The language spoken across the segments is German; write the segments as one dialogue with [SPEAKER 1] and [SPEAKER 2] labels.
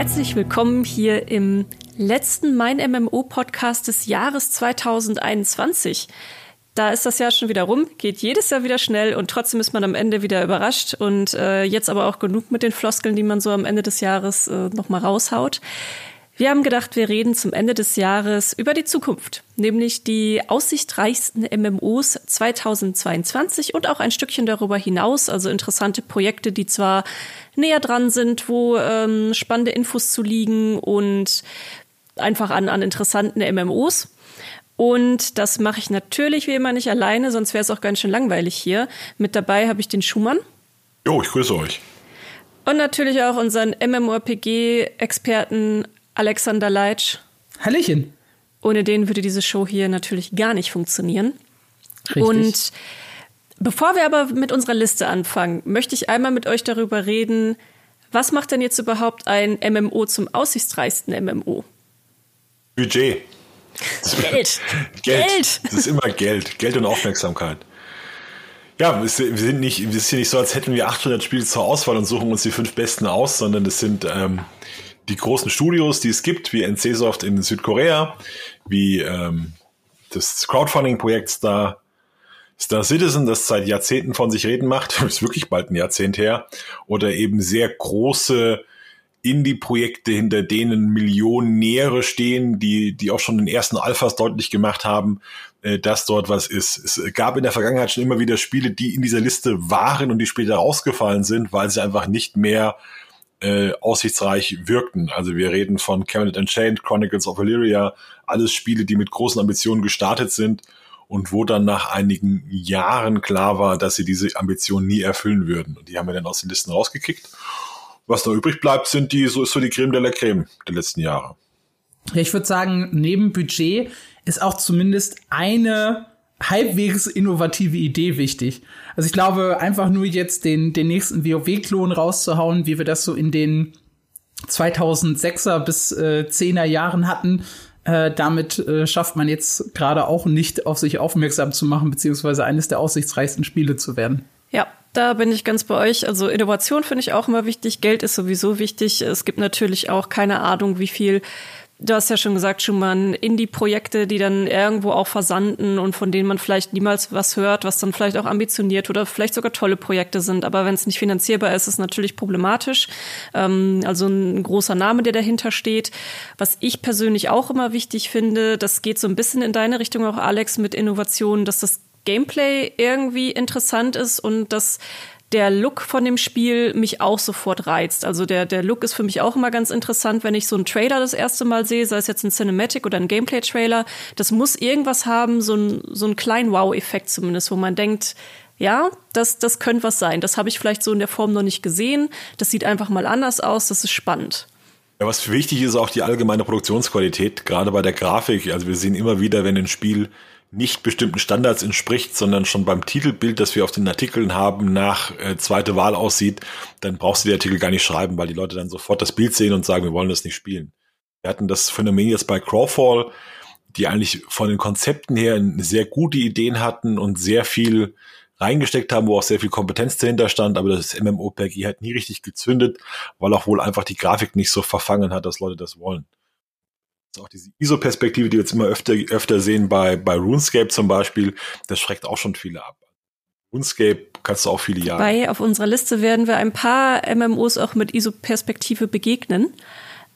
[SPEAKER 1] Herzlich willkommen hier im letzten Mein MMO Podcast des Jahres 2021. Da ist das Jahr schon wieder rum, geht jedes Jahr wieder schnell und trotzdem ist man am Ende wieder überrascht und äh, jetzt aber auch genug mit den Floskeln, die man so am Ende des Jahres äh, nochmal raushaut. Wir haben gedacht, wir reden zum Ende des Jahres über die Zukunft, nämlich die aussichtreichsten MMOs 2022 und auch ein Stückchen darüber hinaus, also interessante Projekte, die zwar näher dran sind, wo ähm, spannende Infos zu liegen und einfach an, an interessanten MMOs. Und das mache ich natürlich wie immer nicht alleine, sonst wäre es auch ganz schön langweilig hier. Mit dabei habe ich den Schumann.
[SPEAKER 2] Jo, ich grüße euch.
[SPEAKER 1] Und natürlich auch unseren MMORPG-Experten Alexander Leitsch.
[SPEAKER 3] Hallöchen.
[SPEAKER 1] Ohne den würde diese Show hier natürlich gar nicht funktionieren. Richtig. Und bevor wir aber mit unserer Liste anfangen, möchte ich einmal mit euch darüber reden, was macht denn jetzt überhaupt ein MMO zum aussichtsreichsten MMO?
[SPEAKER 2] Budget.
[SPEAKER 1] Geld.
[SPEAKER 2] Geld. Geld. Das ist immer Geld. Geld und Aufmerksamkeit. Ja, wir sind nicht, es ist hier nicht so, als hätten wir 800 Spiele zur Auswahl und suchen uns die fünf besten aus, sondern es sind ähm, die großen Studios, die es gibt, wie NCSoft in Südkorea, wie ähm, das Crowdfunding-Projekt Star, Star Citizen, das seit Jahrzehnten von sich reden macht, ist wirklich bald ein Jahrzehnt her, oder eben sehr große Indie-Projekte, hinter denen Millionäre stehen, die, die auch schon den ersten Alphas deutlich gemacht haben, äh, dass dort was ist. Es gab in der Vergangenheit schon immer wieder Spiele, die in dieser Liste waren und die später rausgefallen sind, weil sie einfach nicht mehr äh, aussichtsreich wirkten. Also wir reden von Cabinet Unchained, Chronicles of Illyria, alles Spiele, die mit großen Ambitionen gestartet sind und wo dann nach einigen Jahren klar war, dass sie diese Ambitionen nie erfüllen würden. Und die haben wir dann aus den Listen rausgekickt. Was da übrig bleibt, sind die, so ist so die Creme de la Creme der letzten Jahre.
[SPEAKER 3] Ich würde sagen, neben Budget ist auch zumindest eine halbwegs innovative Idee wichtig. Also ich glaube, einfach nur jetzt den, den nächsten WoW-Klon rauszuhauen, wie wir das so in den 2006er bis äh, 10er Jahren hatten, äh, damit äh, schafft man jetzt gerade auch nicht auf sich aufmerksam zu machen, beziehungsweise eines der aussichtsreichsten Spiele zu werden.
[SPEAKER 1] Ja, da bin ich ganz bei euch. Also Innovation finde ich auch immer wichtig. Geld ist sowieso wichtig. Es gibt natürlich auch keine Ahnung, wie viel Du hast ja schon gesagt, Schumann, Indie-Projekte, die dann irgendwo auch versanden und von denen man vielleicht niemals was hört, was dann vielleicht auch ambitioniert oder vielleicht sogar tolle Projekte sind. Aber wenn es nicht finanzierbar ist, ist es natürlich problematisch. Ähm, also ein großer Name, der dahinter steht. Was ich persönlich auch immer wichtig finde, das geht so ein bisschen in deine Richtung auch, Alex, mit Innovationen, dass das Gameplay irgendwie interessant ist und dass der Look von dem Spiel mich auch sofort reizt. Also der, der Look ist für mich auch immer ganz interessant, wenn ich so einen Trailer das erste Mal sehe, sei es jetzt ein Cinematic oder ein Gameplay-Trailer. Das muss irgendwas haben, so ein, so einen kleinen Wow-Effekt zumindest, wo man denkt, ja, das, das könnte was sein. Das habe ich vielleicht so in der Form noch nicht gesehen. Das sieht einfach mal anders aus. Das ist spannend.
[SPEAKER 2] Ja, was wichtig ist, auch die allgemeine Produktionsqualität, gerade bei der Grafik. Also wir sehen immer wieder, wenn ein Spiel nicht bestimmten Standards entspricht, sondern schon beim Titelbild, das wir auf den Artikeln haben, nach äh, zweite Wahl aussieht, dann brauchst du die Artikel gar nicht schreiben, weil die Leute dann sofort das Bild sehen und sagen, wir wollen das nicht spielen. Wir hatten das Phänomen jetzt bei Crawfall, die eigentlich von den Konzepten her sehr gute Ideen hatten und sehr viel reingesteckt haben, wo auch sehr viel Kompetenz dahinter stand, aber das MMOPG hat nie richtig gezündet, weil auch wohl einfach die Grafik nicht so verfangen hat, dass Leute das wollen auch diese ISO-Perspektive, die wir jetzt immer öfter, öfter sehen bei, bei RuneScape zum Beispiel, das schreckt auch schon viele ab. RuneScape kannst du auch viele Jahre.
[SPEAKER 1] Bei auf unserer Liste werden wir ein paar MMOs auch mit ISO-Perspektive begegnen.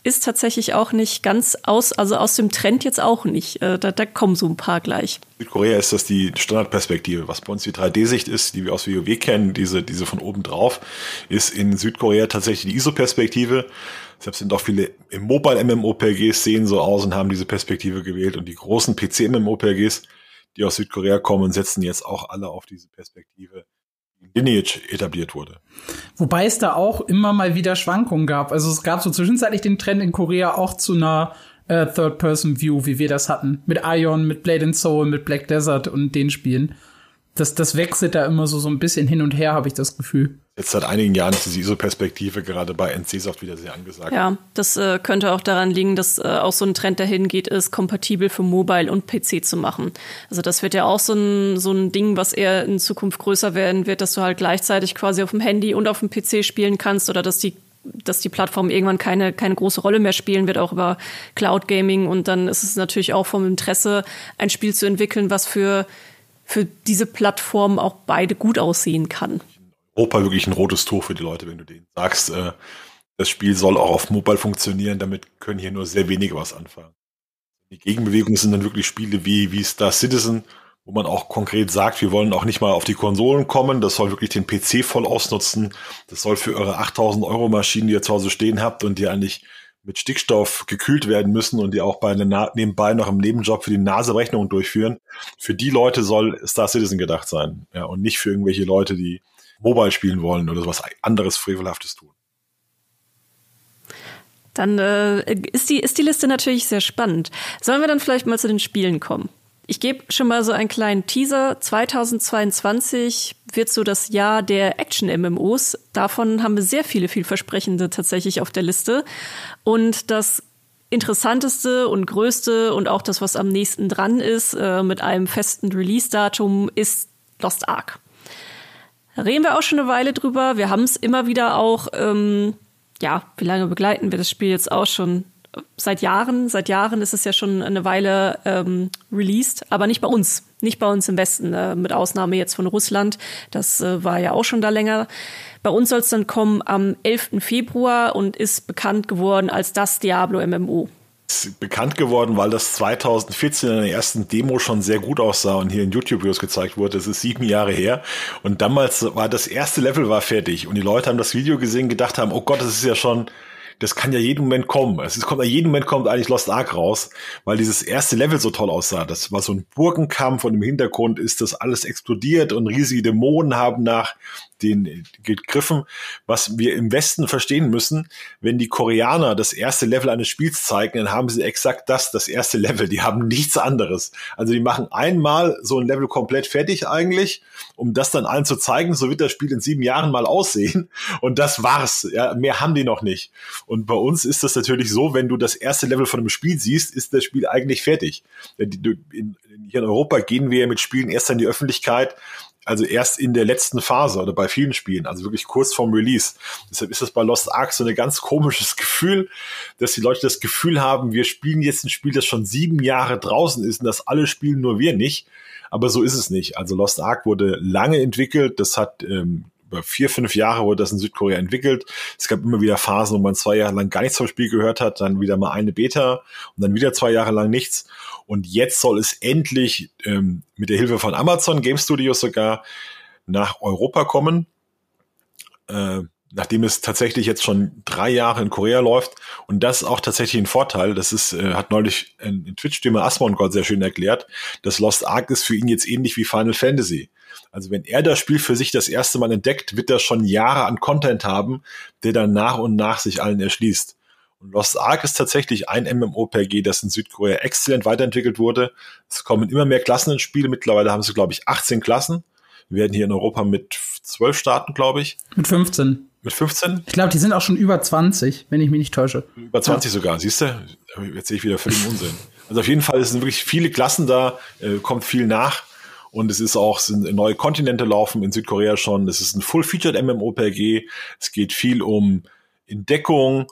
[SPEAKER 1] Ist tatsächlich auch nicht ganz aus, also aus dem Trend jetzt auch nicht. Äh, da, da kommen so ein paar gleich.
[SPEAKER 2] Südkorea ist das die Standardperspektive. Was bei uns die 3D-Sicht ist, die wir aus WoW kennen, diese, diese von oben drauf, ist in Südkorea tatsächlich die ISO-Perspektive. Deshalb sind auch viele im Mobile MMOPGs sehen so aus und haben diese Perspektive gewählt. Und die großen PC MMOPGs, die aus Südkorea kommen, setzen jetzt auch alle auf diese Perspektive, Lineage etabliert wurde.
[SPEAKER 3] Wobei es da auch immer mal wieder Schwankungen gab. Also es gab so zwischenzeitlich den Trend in Korea auch zu einer äh, Third-Person-View, wie wir das hatten. Mit Ion, mit Blade and Soul, mit Black Desert und den Spielen das, das wechselt da immer so, so ein bisschen hin und her, habe ich das Gefühl.
[SPEAKER 2] Jetzt seit einigen Jahren ist diese ISO-Perspektive gerade bei NC-Soft wieder sehr angesagt.
[SPEAKER 1] Ja, das äh, könnte auch daran liegen, dass äh, auch so ein Trend dahin geht, ist kompatibel für Mobile und PC zu machen. Also das wird ja auch so ein, so ein Ding, was eher in Zukunft größer werden wird, dass du halt gleichzeitig quasi auf dem Handy und auf dem PC spielen kannst oder dass die dass die Plattform irgendwann keine, keine große Rolle mehr spielen wird, auch über Cloud Gaming. Und dann ist es natürlich auch vom Interesse, ein Spiel zu entwickeln, was für, für diese Plattform auch beide gut aussehen kann.
[SPEAKER 2] Europa wirklich ein rotes Tuch für die Leute, wenn du denen sagst, äh, das Spiel soll auch auf Mobile funktionieren, damit können hier nur sehr wenige was anfangen. Die Gegenbewegungen sind dann wirklich Spiele wie, wie Star Citizen, wo man auch konkret sagt, wir wollen auch nicht mal auf die Konsolen kommen, das soll wirklich den PC voll ausnutzen, das soll für eure 8000 Euro Maschinen, die ihr zu Hause stehen habt und die eigentlich mit Stickstoff gekühlt werden müssen und die auch bei einer, nebenbei noch im Nebenjob für die Nase Rechnungen durchführen. Für die Leute soll Star Citizen gedacht sein, ja, und nicht für irgendwelche Leute, die Mobile spielen wollen oder was anderes Frevelhaftes tun.
[SPEAKER 1] Dann äh, ist, die, ist die Liste natürlich sehr spannend. Sollen wir dann vielleicht mal zu den Spielen kommen? Ich gebe schon mal so einen kleinen Teaser. 2022 wird so das Jahr der Action-MMOs. Davon haben wir sehr viele vielversprechende tatsächlich auf der Liste. Und das interessanteste und größte und auch das, was am nächsten dran ist, äh, mit einem festen Release-Datum, ist Lost Ark. Da reden wir auch schon eine Weile drüber. Wir haben es immer wieder auch, ähm, ja, wie lange begleiten wir das Spiel jetzt auch schon? Seit Jahren, seit Jahren ist es ja schon eine Weile ähm, released, aber nicht bei uns, nicht bei uns im Westen, äh, mit Ausnahme jetzt von Russland. Das äh, war ja auch schon da länger. Bei uns soll es dann kommen am 11. Februar und ist bekannt geworden als das Diablo MMO
[SPEAKER 2] bekannt geworden, weil das 2014 in der ersten Demo schon sehr gut aussah und hier in YouTube-Videos gezeigt wurde. Das ist sieben Jahre her. Und damals war das erste Level war fertig und die Leute haben das Video gesehen, gedacht haben, oh Gott, das ist ja schon das kann ja jeden Moment kommen. Es kommt ja jeden Moment kommt eigentlich Lost Ark raus, weil dieses erste Level so toll aussah. Das war so ein Burgenkampf und im Hintergrund ist das alles explodiert und riesige Dämonen haben nach den gegriffen, was wir im Westen verstehen müssen. Wenn die Koreaner das erste Level eines Spiels zeigen, dann haben sie exakt das, das erste Level. Die haben nichts anderes. Also die machen einmal so ein Level komplett fertig eigentlich, um das dann allen zu zeigen. So wird das Spiel in sieben Jahren mal aussehen. Und das war's. Ja, mehr haben die noch nicht. Und bei uns ist das natürlich so, wenn du das erste Level von einem Spiel siehst, ist das Spiel eigentlich fertig. Hier in Europa gehen wir mit Spielen erst in die Öffentlichkeit, also erst in der letzten Phase oder bei vielen Spielen, also wirklich kurz vorm Release. Deshalb ist das bei Lost Ark so ein ganz komisches Gefühl, dass die Leute das Gefühl haben, wir spielen jetzt ein Spiel, das schon sieben Jahre draußen ist und das alle spielen, nur wir nicht. Aber so ist es nicht. Also Lost Ark wurde lange entwickelt. Das hat ähm, über vier, fünf Jahre wurde das in Südkorea entwickelt. Es gab immer wieder Phasen, wo man zwei Jahre lang gar nichts vom Spiel gehört hat, dann wieder mal eine Beta und dann wieder zwei Jahre lang nichts. Und jetzt soll es endlich ähm, mit der Hilfe von Amazon Game Studios sogar nach Europa kommen. Äh, nachdem es tatsächlich jetzt schon drei Jahre in Korea läuft und das auch tatsächlich ein Vorteil. Das ist, äh, hat neulich ein, ein Twitch-Streamer Asmongold sehr schön erklärt. Das Lost Ark ist für ihn jetzt ähnlich wie Final Fantasy. Also wenn er das Spiel für sich das erste Mal entdeckt, wird er schon Jahre an Content haben, der dann nach und nach sich allen erschließt. Und Lost Ark ist tatsächlich ein MMORPG, das in Südkorea exzellent weiterentwickelt wurde. Es kommen immer mehr Klassen ins Spiel. Mittlerweile haben sie, glaube ich, 18 Klassen. Wir werden hier in Europa mit 12 starten, glaube ich.
[SPEAKER 3] Mit 15.
[SPEAKER 2] Mit 15?
[SPEAKER 3] Ich glaube, die sind auch schon über 20, wenn ich mich nicht täusche.
[SPEAKER 2] Über 20 ja. sogar, siehst du? Jetzt sehe ich wieder völlig Unsinn. Also auf jeden Fall sind wirklich viele Klassen da, äh, kommt viel nach. Und es ist auch, sind neue Kontinente laufen in Südkorea schon. Es ist ein Full-Featured MMOPG. Es geht viel um Entdeckung.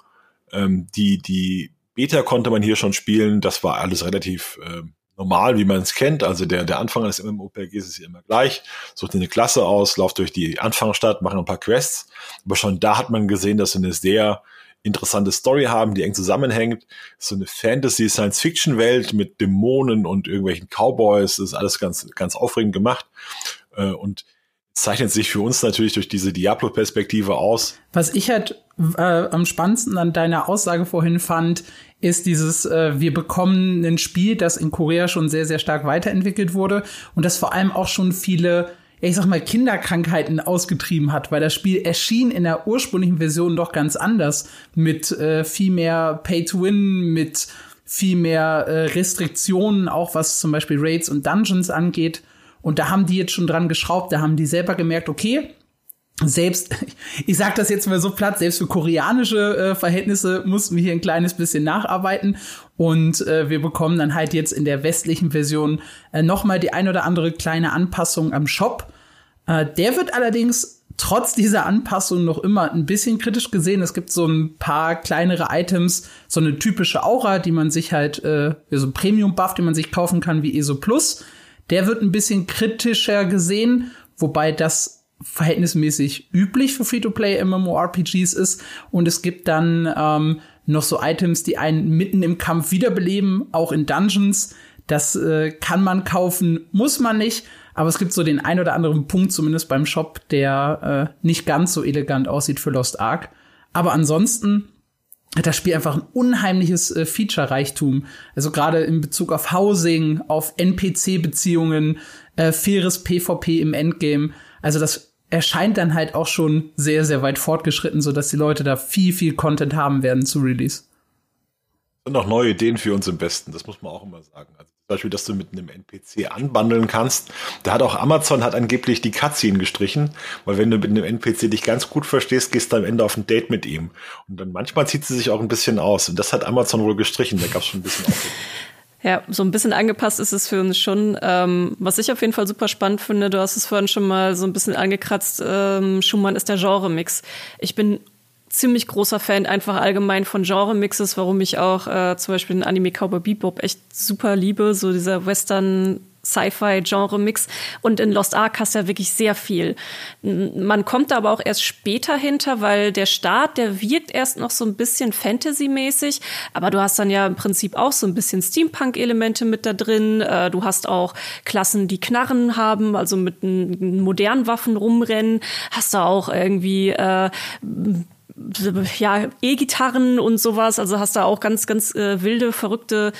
[SPEAKER 2] Ähm, die, die Beta konnte man hier schon spielen. Das war alles relativ äh, normal, wie man es kennt. Also der, der Anfang eines MMOPGs ist immer gleich. Sucht eine Klasse aus, lauft durch die Anfangsstadt, machen ein paar Quests. Aber schon da hat man gesehen, dass sie eine sehr interessante Story haben, die eng zusammenhängt. So eine Fantasy-Science-Fiction-Welt mit Dämonen und irgendwelchen Cowboys. Das ist alles ganz, ganz aufregend gemacht. Äh, und zeichnet sich für uns natürlich durch diese Diablo-Perspektive aus.
[SPEAKER 3] Was ich halt äh, am spannendsten an deiner Aussage vorhin fand, ist dieses, äh, wir bekommen ein Spiel, das in Korea schon sehr, sehr stark weiterentwickelt wurde und das vor allem auch schon viele ich sag mal, Kinderkrankheiten ausgetrieben hat, weil das Spiel erschien in der ursprünglichen Version doch ganz anders. Mit äh, viel mehr Pay to Win, mit viel mehr äh, Restriktionen, auch was zum Beispiel Raids und Dungeons angeht. Und da haben die jetzt schon dran geschraubt, da haben die selber gemerkt, okay, selbst, ich sag das jetzt mal so platt, selbst für koreanische äh, Verhältnisse mussten wir hier ein kleines bisschen nacharbeiten und äh, wir bekommen dann halt jetzt in der westlichen Version äh, noch mal die ein oder andere kleine Anpassung am Shop. Äh, der wird allerdings trotz dieser Anpassung noch immer ein bisschen kritisch gesehen. Es gibt so ein paar kleinere Items, so eine typische Aura, die man sich halt, äh, so ein Premium-Buff, den man sich kaufen kann wie ESO Plus. Der wird ein bisschen kritischer gesehen, wobei das verhältnismäßig üblich für Free-to-Play MMORPGs ist. Und es gibt dann ähm, noch so Items, die einen mitten im Kampf wiederbeleben, auch in Dungeons. Das äh, kann man kaufen, muss man nicht. Aber es gibt so den ein oder anderen Punkt, zumindest beim Shop, der äh, nicht ganz so elegant aussieht für Lost Ark. Aber ansonsten hat das Spiel einfach ein unheimliches äh, Feature-Reichtum. Also gerade in Bezug auf Housing, auf NPC-Beziehungen, äh, faires PvP im Endgame. Also das erscheint dann halt auch schon sehr, sehr weit fortgeschritten, so dass die Leute da viel, viel Content haben werden zu Release.
[SPEAKER 2] sind auch neue Ideen für uns im Besten, das muss man auch immer sagen. Also Beispiel, dass du mit einem NPC anbandeln kannst. Da hat auch Amazon hat angeblich die Cutscene gestrichen, weil wenn du mit einem NPC dich ganz gut verstehst, gehst du am Ende auf ein Date mit ihm. Und dann manchmal zieht sie sich auch ein bisschen aus. Und das hat Amazon wohl gestrichen. Da gab es schon ein bisschen.
[SPEAKER 1] Ja, so ein bisschen angepasst ist es für uns schon. Ähm, was ich auf jeden Fall super spannend finde, du hast es vorhin schon mal so ein bisschen angekratzt, ähm, Schumann ist der Genre-Mix. Ich bin ziemlich großer Fan einfach allgemein von Genre-Mixes, warum ich auch äh, zum Beispiel den Anime Cowboy Bebop echt super liebe, so dieser Western Sci-Fi-Genre-Mix. Und in Lost Ark hast du ja wirklich sehr viel. Man kommt da aber auch erst später hinter, weil der Start, der wirkt erst noch so ein bisschen Fantasy-mäßig, aber du hast dann ja im Prinzip auch so ein bisschen Steampunk-Elemente mit da drin. Äh, du hast auch Klassen, die Knarren haben, also mit modernen Waffen rumrennen. Hast du auch irgendwie äh, ja, E-Gitarren und sowas. Also hast da auch ganz, ganz äh, wilde, verrückte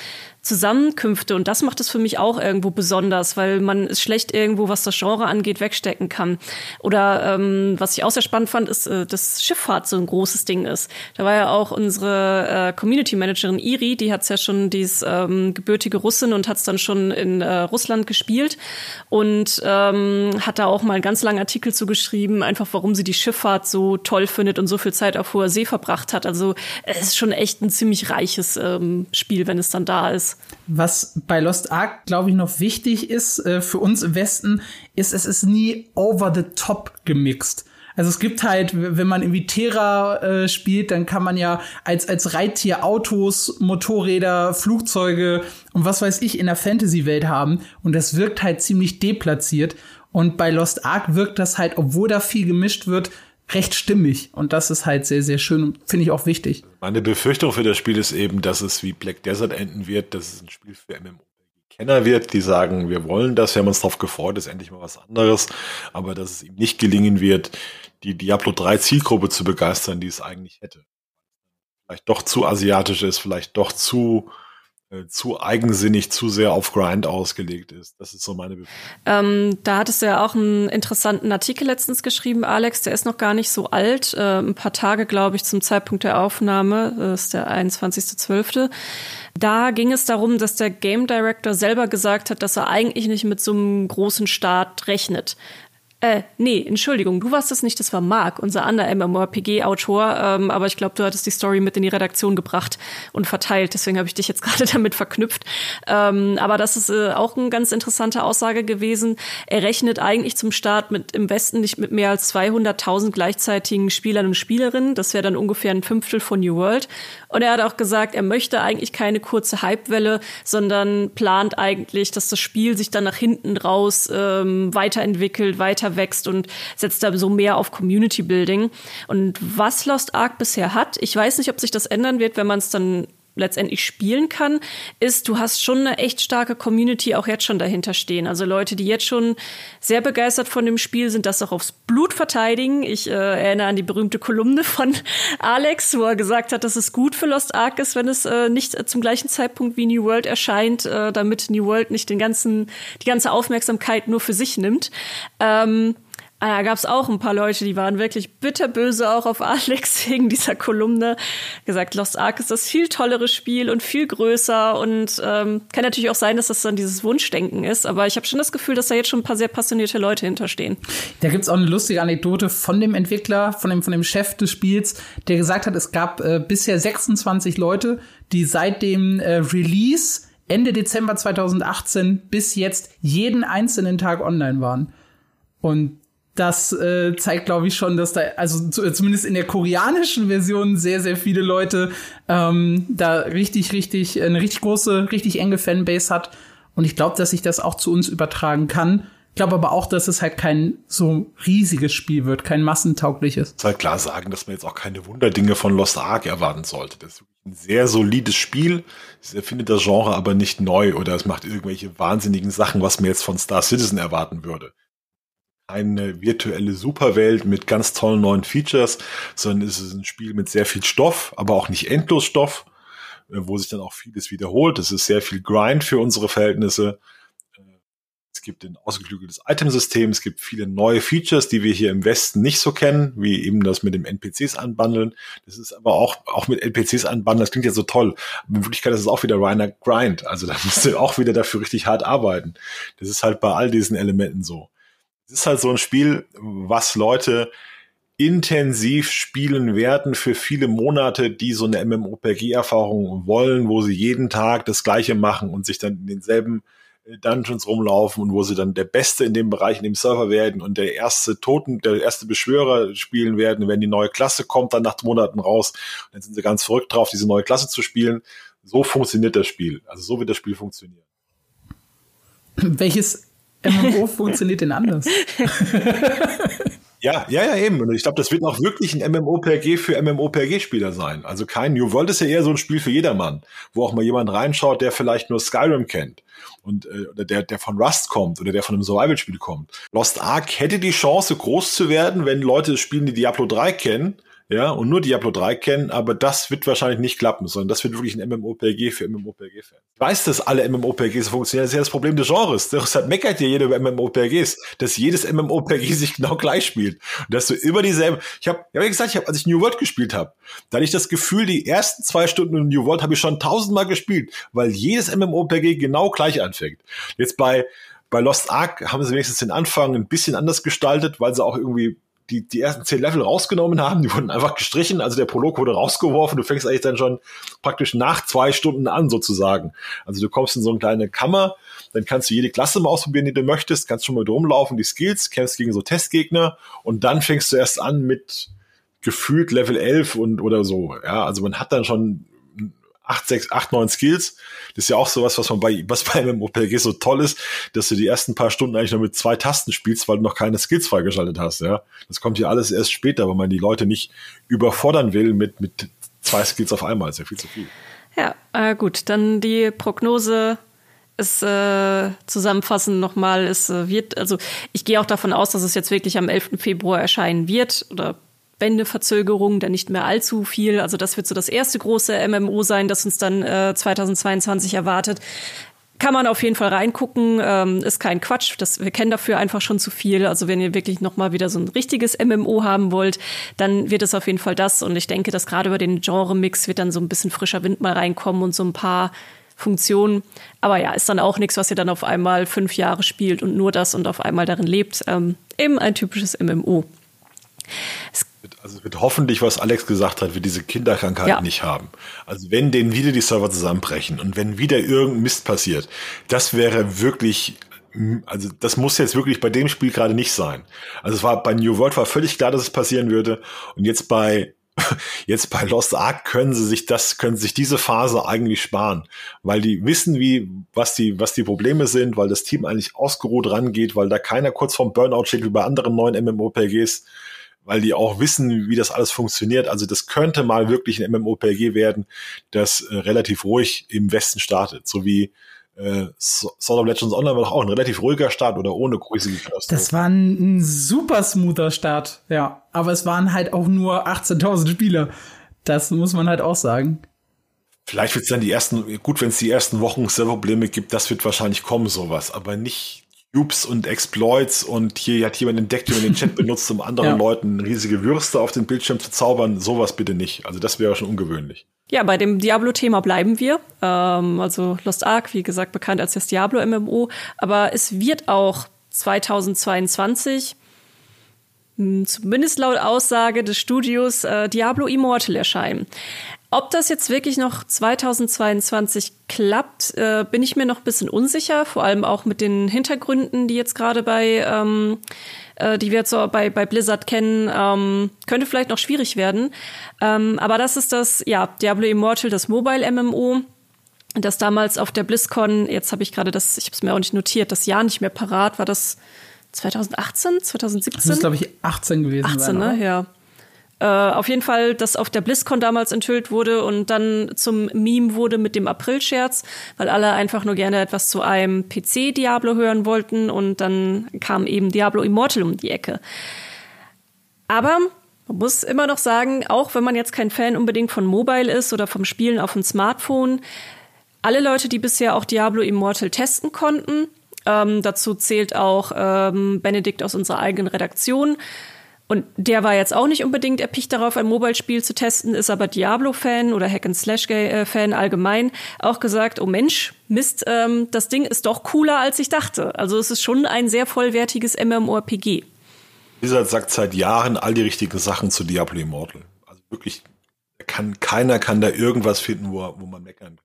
[SPEAKER 1] Zusammenkünfte. Und das macht es für mich auch irgendwo besonders, weil man es schlecht irgendwo, was das Genre angeht, wegstecken kann. Oder ähm, was ich auch sehr spannend fand, ist, äh, dass Schifffahrt so ein großes Ding ist. Da war ja auch unsere äh, Community Managerin Iri, die hat's ja schon, die ist ähm, gebürtige Russin und hat's dann schon in äh, Russland gespielt und ähm, hat da auch mal einen ganz langen Artikel zugeschrieben, einfach warum sie die Schifffahrt so toll findet und so viel Zeit auf hoher See verbracht hat. Also es ist schon echt ein ziemlich reiches ähm, Spiel, wenn es dann da ist.
[SPEAKER 3] Was bei Lost Ark, glaube ich, noch wichtig ist äh, für uns im Westen, ist, es ist nie over the top gemixt. Also es gibt halt, wenn man irgendwie Terra äh, spielt, dann kann man ja als, als Reittier Autos, Motorräder, Flugzeuge und was weiß ich in der Fantasy-Welt haben. Und das wirkt halt ziemlich deplatziert. Und bei Lost Ark wirkt das halt, obwohl da viel gemischt wird, recht stimmig. Und das ist halt sehr, sehr schön und finde ich auch wichtig.
[SPEAKER 2] Meine Befürchtung für das Spiel ist eben, dass es wie Black Desert enden wird, dass es ein Spiel für MMO-Kenner wird, die sagen, wir wollen das, wir haben uns darauf gefreut, ist endlich mal was anderes, aber dass es ihm nicht gelingen wird, die Diablo 3 Zielgruppe zu begeistern, die es eigentlich hätte. Vielleicht doch zu asiatisch ist, vielleicht doch zu zu eigensinnig, zu sehr auf Grind ausgelegt ist. Das ist so meine Befürchtung.
[SPEAKER 1] Ähm, da hattest du ja auch einen interessanten Artikel letztens geschrieben, Alex. Der ist noch gar nicht so alt. Äh, ein paar Tage, glaube ich, zum Zeitpunkt der Aufnahme. Das ist der 21.12. Da ging es darum, dass der Game Director selber gesagt hat, dass er eigentlich nicht mit so einem großen Start rechnet. Äh, nee, Entschuldigung, du warst das nicht, das war Mark, unser anderer MMORPG-Autor. Ähm, aber ich glaube, du hattest die Story mit in die Redaktion gebracht und verteilt. Deswegen habe ich dich jetzt gerade damit verknüpft. Ähm, aber das ist äh, auch eine ganz interessante Aussage gewesen. Er rechnet eigentlich zum Start mit im Westen nicht mit mehr als 200.000 gleichzeitigen Spielern und Spielerinnen. Das wäre dann ungefähr ein Fünftel von New World. Und er hat auch gesagt, er möchte eigentlich keine kurze Hypewelle, sondern plant eigentlich, dass das Spiel sich dann nach hinten raus ähm, weiterentwickelt, weiter wächst und setzt da so mehr auf Community Building. Und was Lost Ark bisher hat, ich weiß nicht, ob sich das ändern wird, wenn man es dann letztendlich spielen kann, ist, du hast schon eine echt starke Community auch jetzt schon dahinter stehen. Also Leute, die jetzt schon sehr begeistert von dem Spiel sind, das auch aufs Blut verteidigen. Ich äh, erinnere an die berühmte Kolumne von Alex, wo er gesagt hat, dass es gut für Lost Ark ist, wenn es äh, nicht äh, zum gleichen Zeitpunkt wie New World erscheint, äh, damit New World nicht den ganzen, die ganze Aufmerksamkeit nur für sich nimmt. Ähm, Ah, da gab es auch ein paar Leute, die waren wirklich bitterböse auch auf Alex wegen dieser Kolumne. Gesagt, Lost Ark ist das viel tollere Spiel und viel größer und ähm, kann natürlich auch sein, dass das dann dieses Wunschdenken ist. Aber ich habe schon das Gefühl, dass da jetzt schon ein paar sehr passionierte Leute hinterstehen.
[SPEAKER 3] Da gibt's auch eine lustige Anekdote von dem Entwickler, von dem, von dem Chef des Spiels, der gesagt hat, es gab äh, bisher 26 Leute, die seit dem äh, Release Ende Dezember 2018 bis jetzt jeden einzelnen Tag online waren. Und das äh, zeigt, glaube ich, schon, dass da, also zumindest in der koreanischen Version sehr, sehr viele Leute ähm, da richtig, richtig, eine richtig große, richtig enge Fanbase hat. Und ich glaube, dass sich das auch zu uns übertragen kann. Ich glaube aber auch, dass es halt kein so riesiges Spiel wird, kein massentaugliches.
[SPEAKER 2] Ich halt klar sagen, dass man jetzt auch keine Wunderdinge von Lost Ark erwarten sollte. Das ist ein sehr solides Spiel. Es erfindet das Genre aber nicht neu oder es macht irgendwelche wahnsinnigen Sachen, was man jetzt von Star Citizen erwarten würde eine virtuelle Superwelt mit ganz tollen neuen Features, sondern es ist ein Spiel mit sehr viel Stoff, aber auch nicht endlos Stoff, äh, wo sich dann auch vieles wiederholt. Es ist sehr viel Grind für unsere Verhältnisse. Es gibt ein ausgeklügeltes Itemsystem, es gibt viele neue Features, die wir hier im Westen nicht so kennen, wie eben das mit dem NPCs anbandeln. Das ist aber auch, auch mit NPCs anbandeln, das klingt ja so toll. Aber in Wirklichkeit ist es auch wieder reiner Grind. Also da musst du auch wieder dafür richtig hart arbeiten. Das ist halt bei all diesen Elementen so. Es ist halt so ein Spiel, was Leute intensiv spielen werden für viele Monate, die so eine MMORPG-Erfahrung wollen, wo sie jeden Tag das Gleiche machen und sich dann in denselben äh, Dungeons rumlaufen und wo sie dann der Beste in dem Bereich, in dem Server werden und der erste Toten, der erste Beschwörer spielen werden, wenn die neue Klasse kommt, dann nach Monaten raus. Dann sind sie ganz verrückt drauf, diese neue Klasse zu spielen. So funktioniert das Spiel. Also so wird das Spiel funktionieren.
[SPEAKER 3] Welches MMO funktioniert denn anders?
[SPEAKER 2] Ja, ja, ja, eben. Und ich glaube, das wird auch wirklich ein MMOPG für MMOPG-Spieler sein. Also kein New World ist ja eher so ein Spiel für jedermann, wo auch mal jemand reinschaut, der vielleicht nur Skyrim kennt und äh, oder der, der von Rust kommt oder der von einem Survival-Spiel kommt. Lost Ark hätte die Chance, groß zu werden, wenn Leute das Spielen, die Diablo 3 kennen ja, und nur Diablo 3 kennen, aber das wird wahrscheinlich nicht klappen, sondern das wird wirklich ein MMOPG für MMOPG-Fans. Ich weiß, dass alle MMOPGs funktionieren, das ist ja das Problem des Genres. Deshalb meckert ja jeder über MMOPGs, dass jedes MMOPG sich genau gleich spielt. Und dass du immer dieselbe, ich habe ja gesagt, ich hab, als ich New World gespielt habe, da hatte ich das Gefühl, die ersten zwei Stunden in New World habe ich schon tausendmal gespielt, weil jedes MMOPG genau gleich anfängt. Jetzt bei bei Lost Ark haben sie wenigstens den Anfang ein bisschen anders gestaltet, weil sie auch irgendwie die, die ersten zehn Level rausgenommen haben, die wurden einfach gestrichen, also der Prolog wurde rausgeworfen, du fängst eigentlich dann schon praktisch nach zwei Stunden an sozusagen. Also du kommst in so eine kleine Kammer, dann kannst du jede Klasse mal ausprobieren, die du möchtest, kannst schon mal rumlaufen, die Skills, kämpfst gegen so Testgegner. Und dann fängst du erst an mit gefühlt Level 11 und oder so. Ja, also man hat dann schon acht, sechs, acht, neun Skills. Das ist ja auch sowas, was man bei, was bei einem OPG so toll ist, dass du die ersten paar Stunden eigentlich nur mit zwei Tasten spielst, weil du noch keine Skills freigeschaltet hast, ja. Das kommt hier alles erst später, weil man die Leute nicht überfordern will mit, mit zwei Skills auf einmal. Das ist ja viel zu viel.
[SPEAKER 1] Ja, äh, gut. Dann die Prognose ist äh, zusammenfassend nochmal, es äh, wird, also ich gehe auch davon aus, dass es jetzt wirklich am 11. Februar erscheinen wird oder Wendeverzögerung, dann nicht mehr allzu viel. Also das wird so das erste große MMO sein, das uns dann äh, 2022 erwartet. Kann man auf jeden Fall reingucken, ähm, ist kein Quatsch. Das, wir kennen dafür einfach schon zu viel. Also wenn ihr wirklich noch mal wieder so ein richtiges MMO haben wollt, dann wird es auf jeden Fall das. Und ich denke, dass gerade über den Genre-Mix wird dann so ein bisschen frischer Wind mal reinkommen und so ein paar Funktionen. Aber ja, ist dann auch nichts, was ihr dann auf einmal fünf Jahre spielt und nur das und auf einmal darin lebt. Ähm, eben ein typisches MMO.
[SPEAKER 2] Es also es wird hoffentlich, was Alex gesagt hat, wir diese Kinderkrankheit ja. nicht haben. Also wenn denen wieder die Server zusammenbrechen und wenn wieder irgendein Mist passiert, das wäre wirklich, also das muss jetzt wirklich bei dem Spiel gerade nicht sein. Also es war bei New World war völlig klar, dass es passieren würde und jetzt bei Jetzt bei Lost Ark können sie sich das, können sich diese Phase eigentlich sparen, weil die wissen, wie, was die, was die Probleme sind, weil das Team eigentlich ausgeruht rangeht, weil da keiner kurz vorm Burnout steht wie bei anderen neuen MMOPGs weil die auch wissen, wie das alles funktioniert. Also das könnte mal wirklich ein MMOPG werden, das äh, relativ ruhig im Westen startet, so wie äh, Sword of Legends Online war doch auch ein relativ ruhiger Start oder ohne riesige
[SPEAKER 3] Katastrophe. Das war ein, ein super smoother Start, ja. Aber es waren halt auch nur 18.000 Spieler. Das muss man halt auch sagen.
[SPEAKER 2] Vielleicht wird es dann die ersten, gut, wenn es die ersten Wochen Serverprobleme gibt, das wird wahrscheinlich kommen, sowas, aber nicht Dupes und Exploits und hier hat jemand entdeckt, wie man den Chat benutzt, um anderen ja. Leuten riesige Würste auf den Bildschirm zu zaubern. Sowas bitte nicht. Also das wäre schon ungewöhnlich.
[SPEAKER 1] Ja, bei dem Diablo-Thema bleiben wir. Ähm, also Lost Ark, wie gesagt, bekannt als das Diablo-MMO. Aber es wird auch 2022 hm, zumindest laut Aussage des Studios äh, Diablo Immortal erscheinen. Ob das jetzt wirklich noch 2022 klappt, äh, bin ich mir noch ein bisschen unsicher, vor allem auch mit den Hintergründen, die jetzt gerade bei ähm, äh, die wir jetzt so bei, bei Blizzard kennen, ähm, könnte vielleicht noch schwierig werden. Ähm, aber das ist das, ja, Diablo Immortal, das Mobile MMO das damals auf der BlizzCon, jetzt habe ich gerade das, ich habe es mir auch nicht notiert, das Jahr nicht mehr parat, war das 2018, 2017? Das
[SPEAKER 3] ist, glaube ich, 18 gewesen.
[SPEAKER 1] 18, sein, ne? Ja. Äh, auf jeden Fall, das auf der BlizzCon damals enthüllt wurde und dann zum Meme wurde mit dem April-Scherz, weil alle einfach nur gerne etwas zu einem PC-Diablo hören wollten und dann kam eben Diablo Immortal um die Ecke. Aber man muss immer noch sagen, auch wenn man jetzt kein Fan unbedingt von Mobile ist oder vom Spielen auf dem Smartphone, alle Leute, die bisher auch Diablo Immortal testen konnten. Ähm, dazu zählt auch ähm, Benedikt aus unserer eigenen Redaktion. Und der war jetzt auch nicht unbedingt erpicht darauf, ein Mobile-Spiel zu testen, ist aber Diablo-Fan oder Hack-and-Slash-Fan allgemein auch gesagt, oh Mensch, Mist, ähm, das Ding ist doch cooler, als ich dachte. Also es ist schon ein sehr vollwertiges MMORPG.
[SPEAKER 2] Blizzard sagt seit Jahren all die richtigen Sachen zu Diablo Immortal. Also wirklich, kann, keiner kann da irgendwas finden, wo, wo man meckern kann.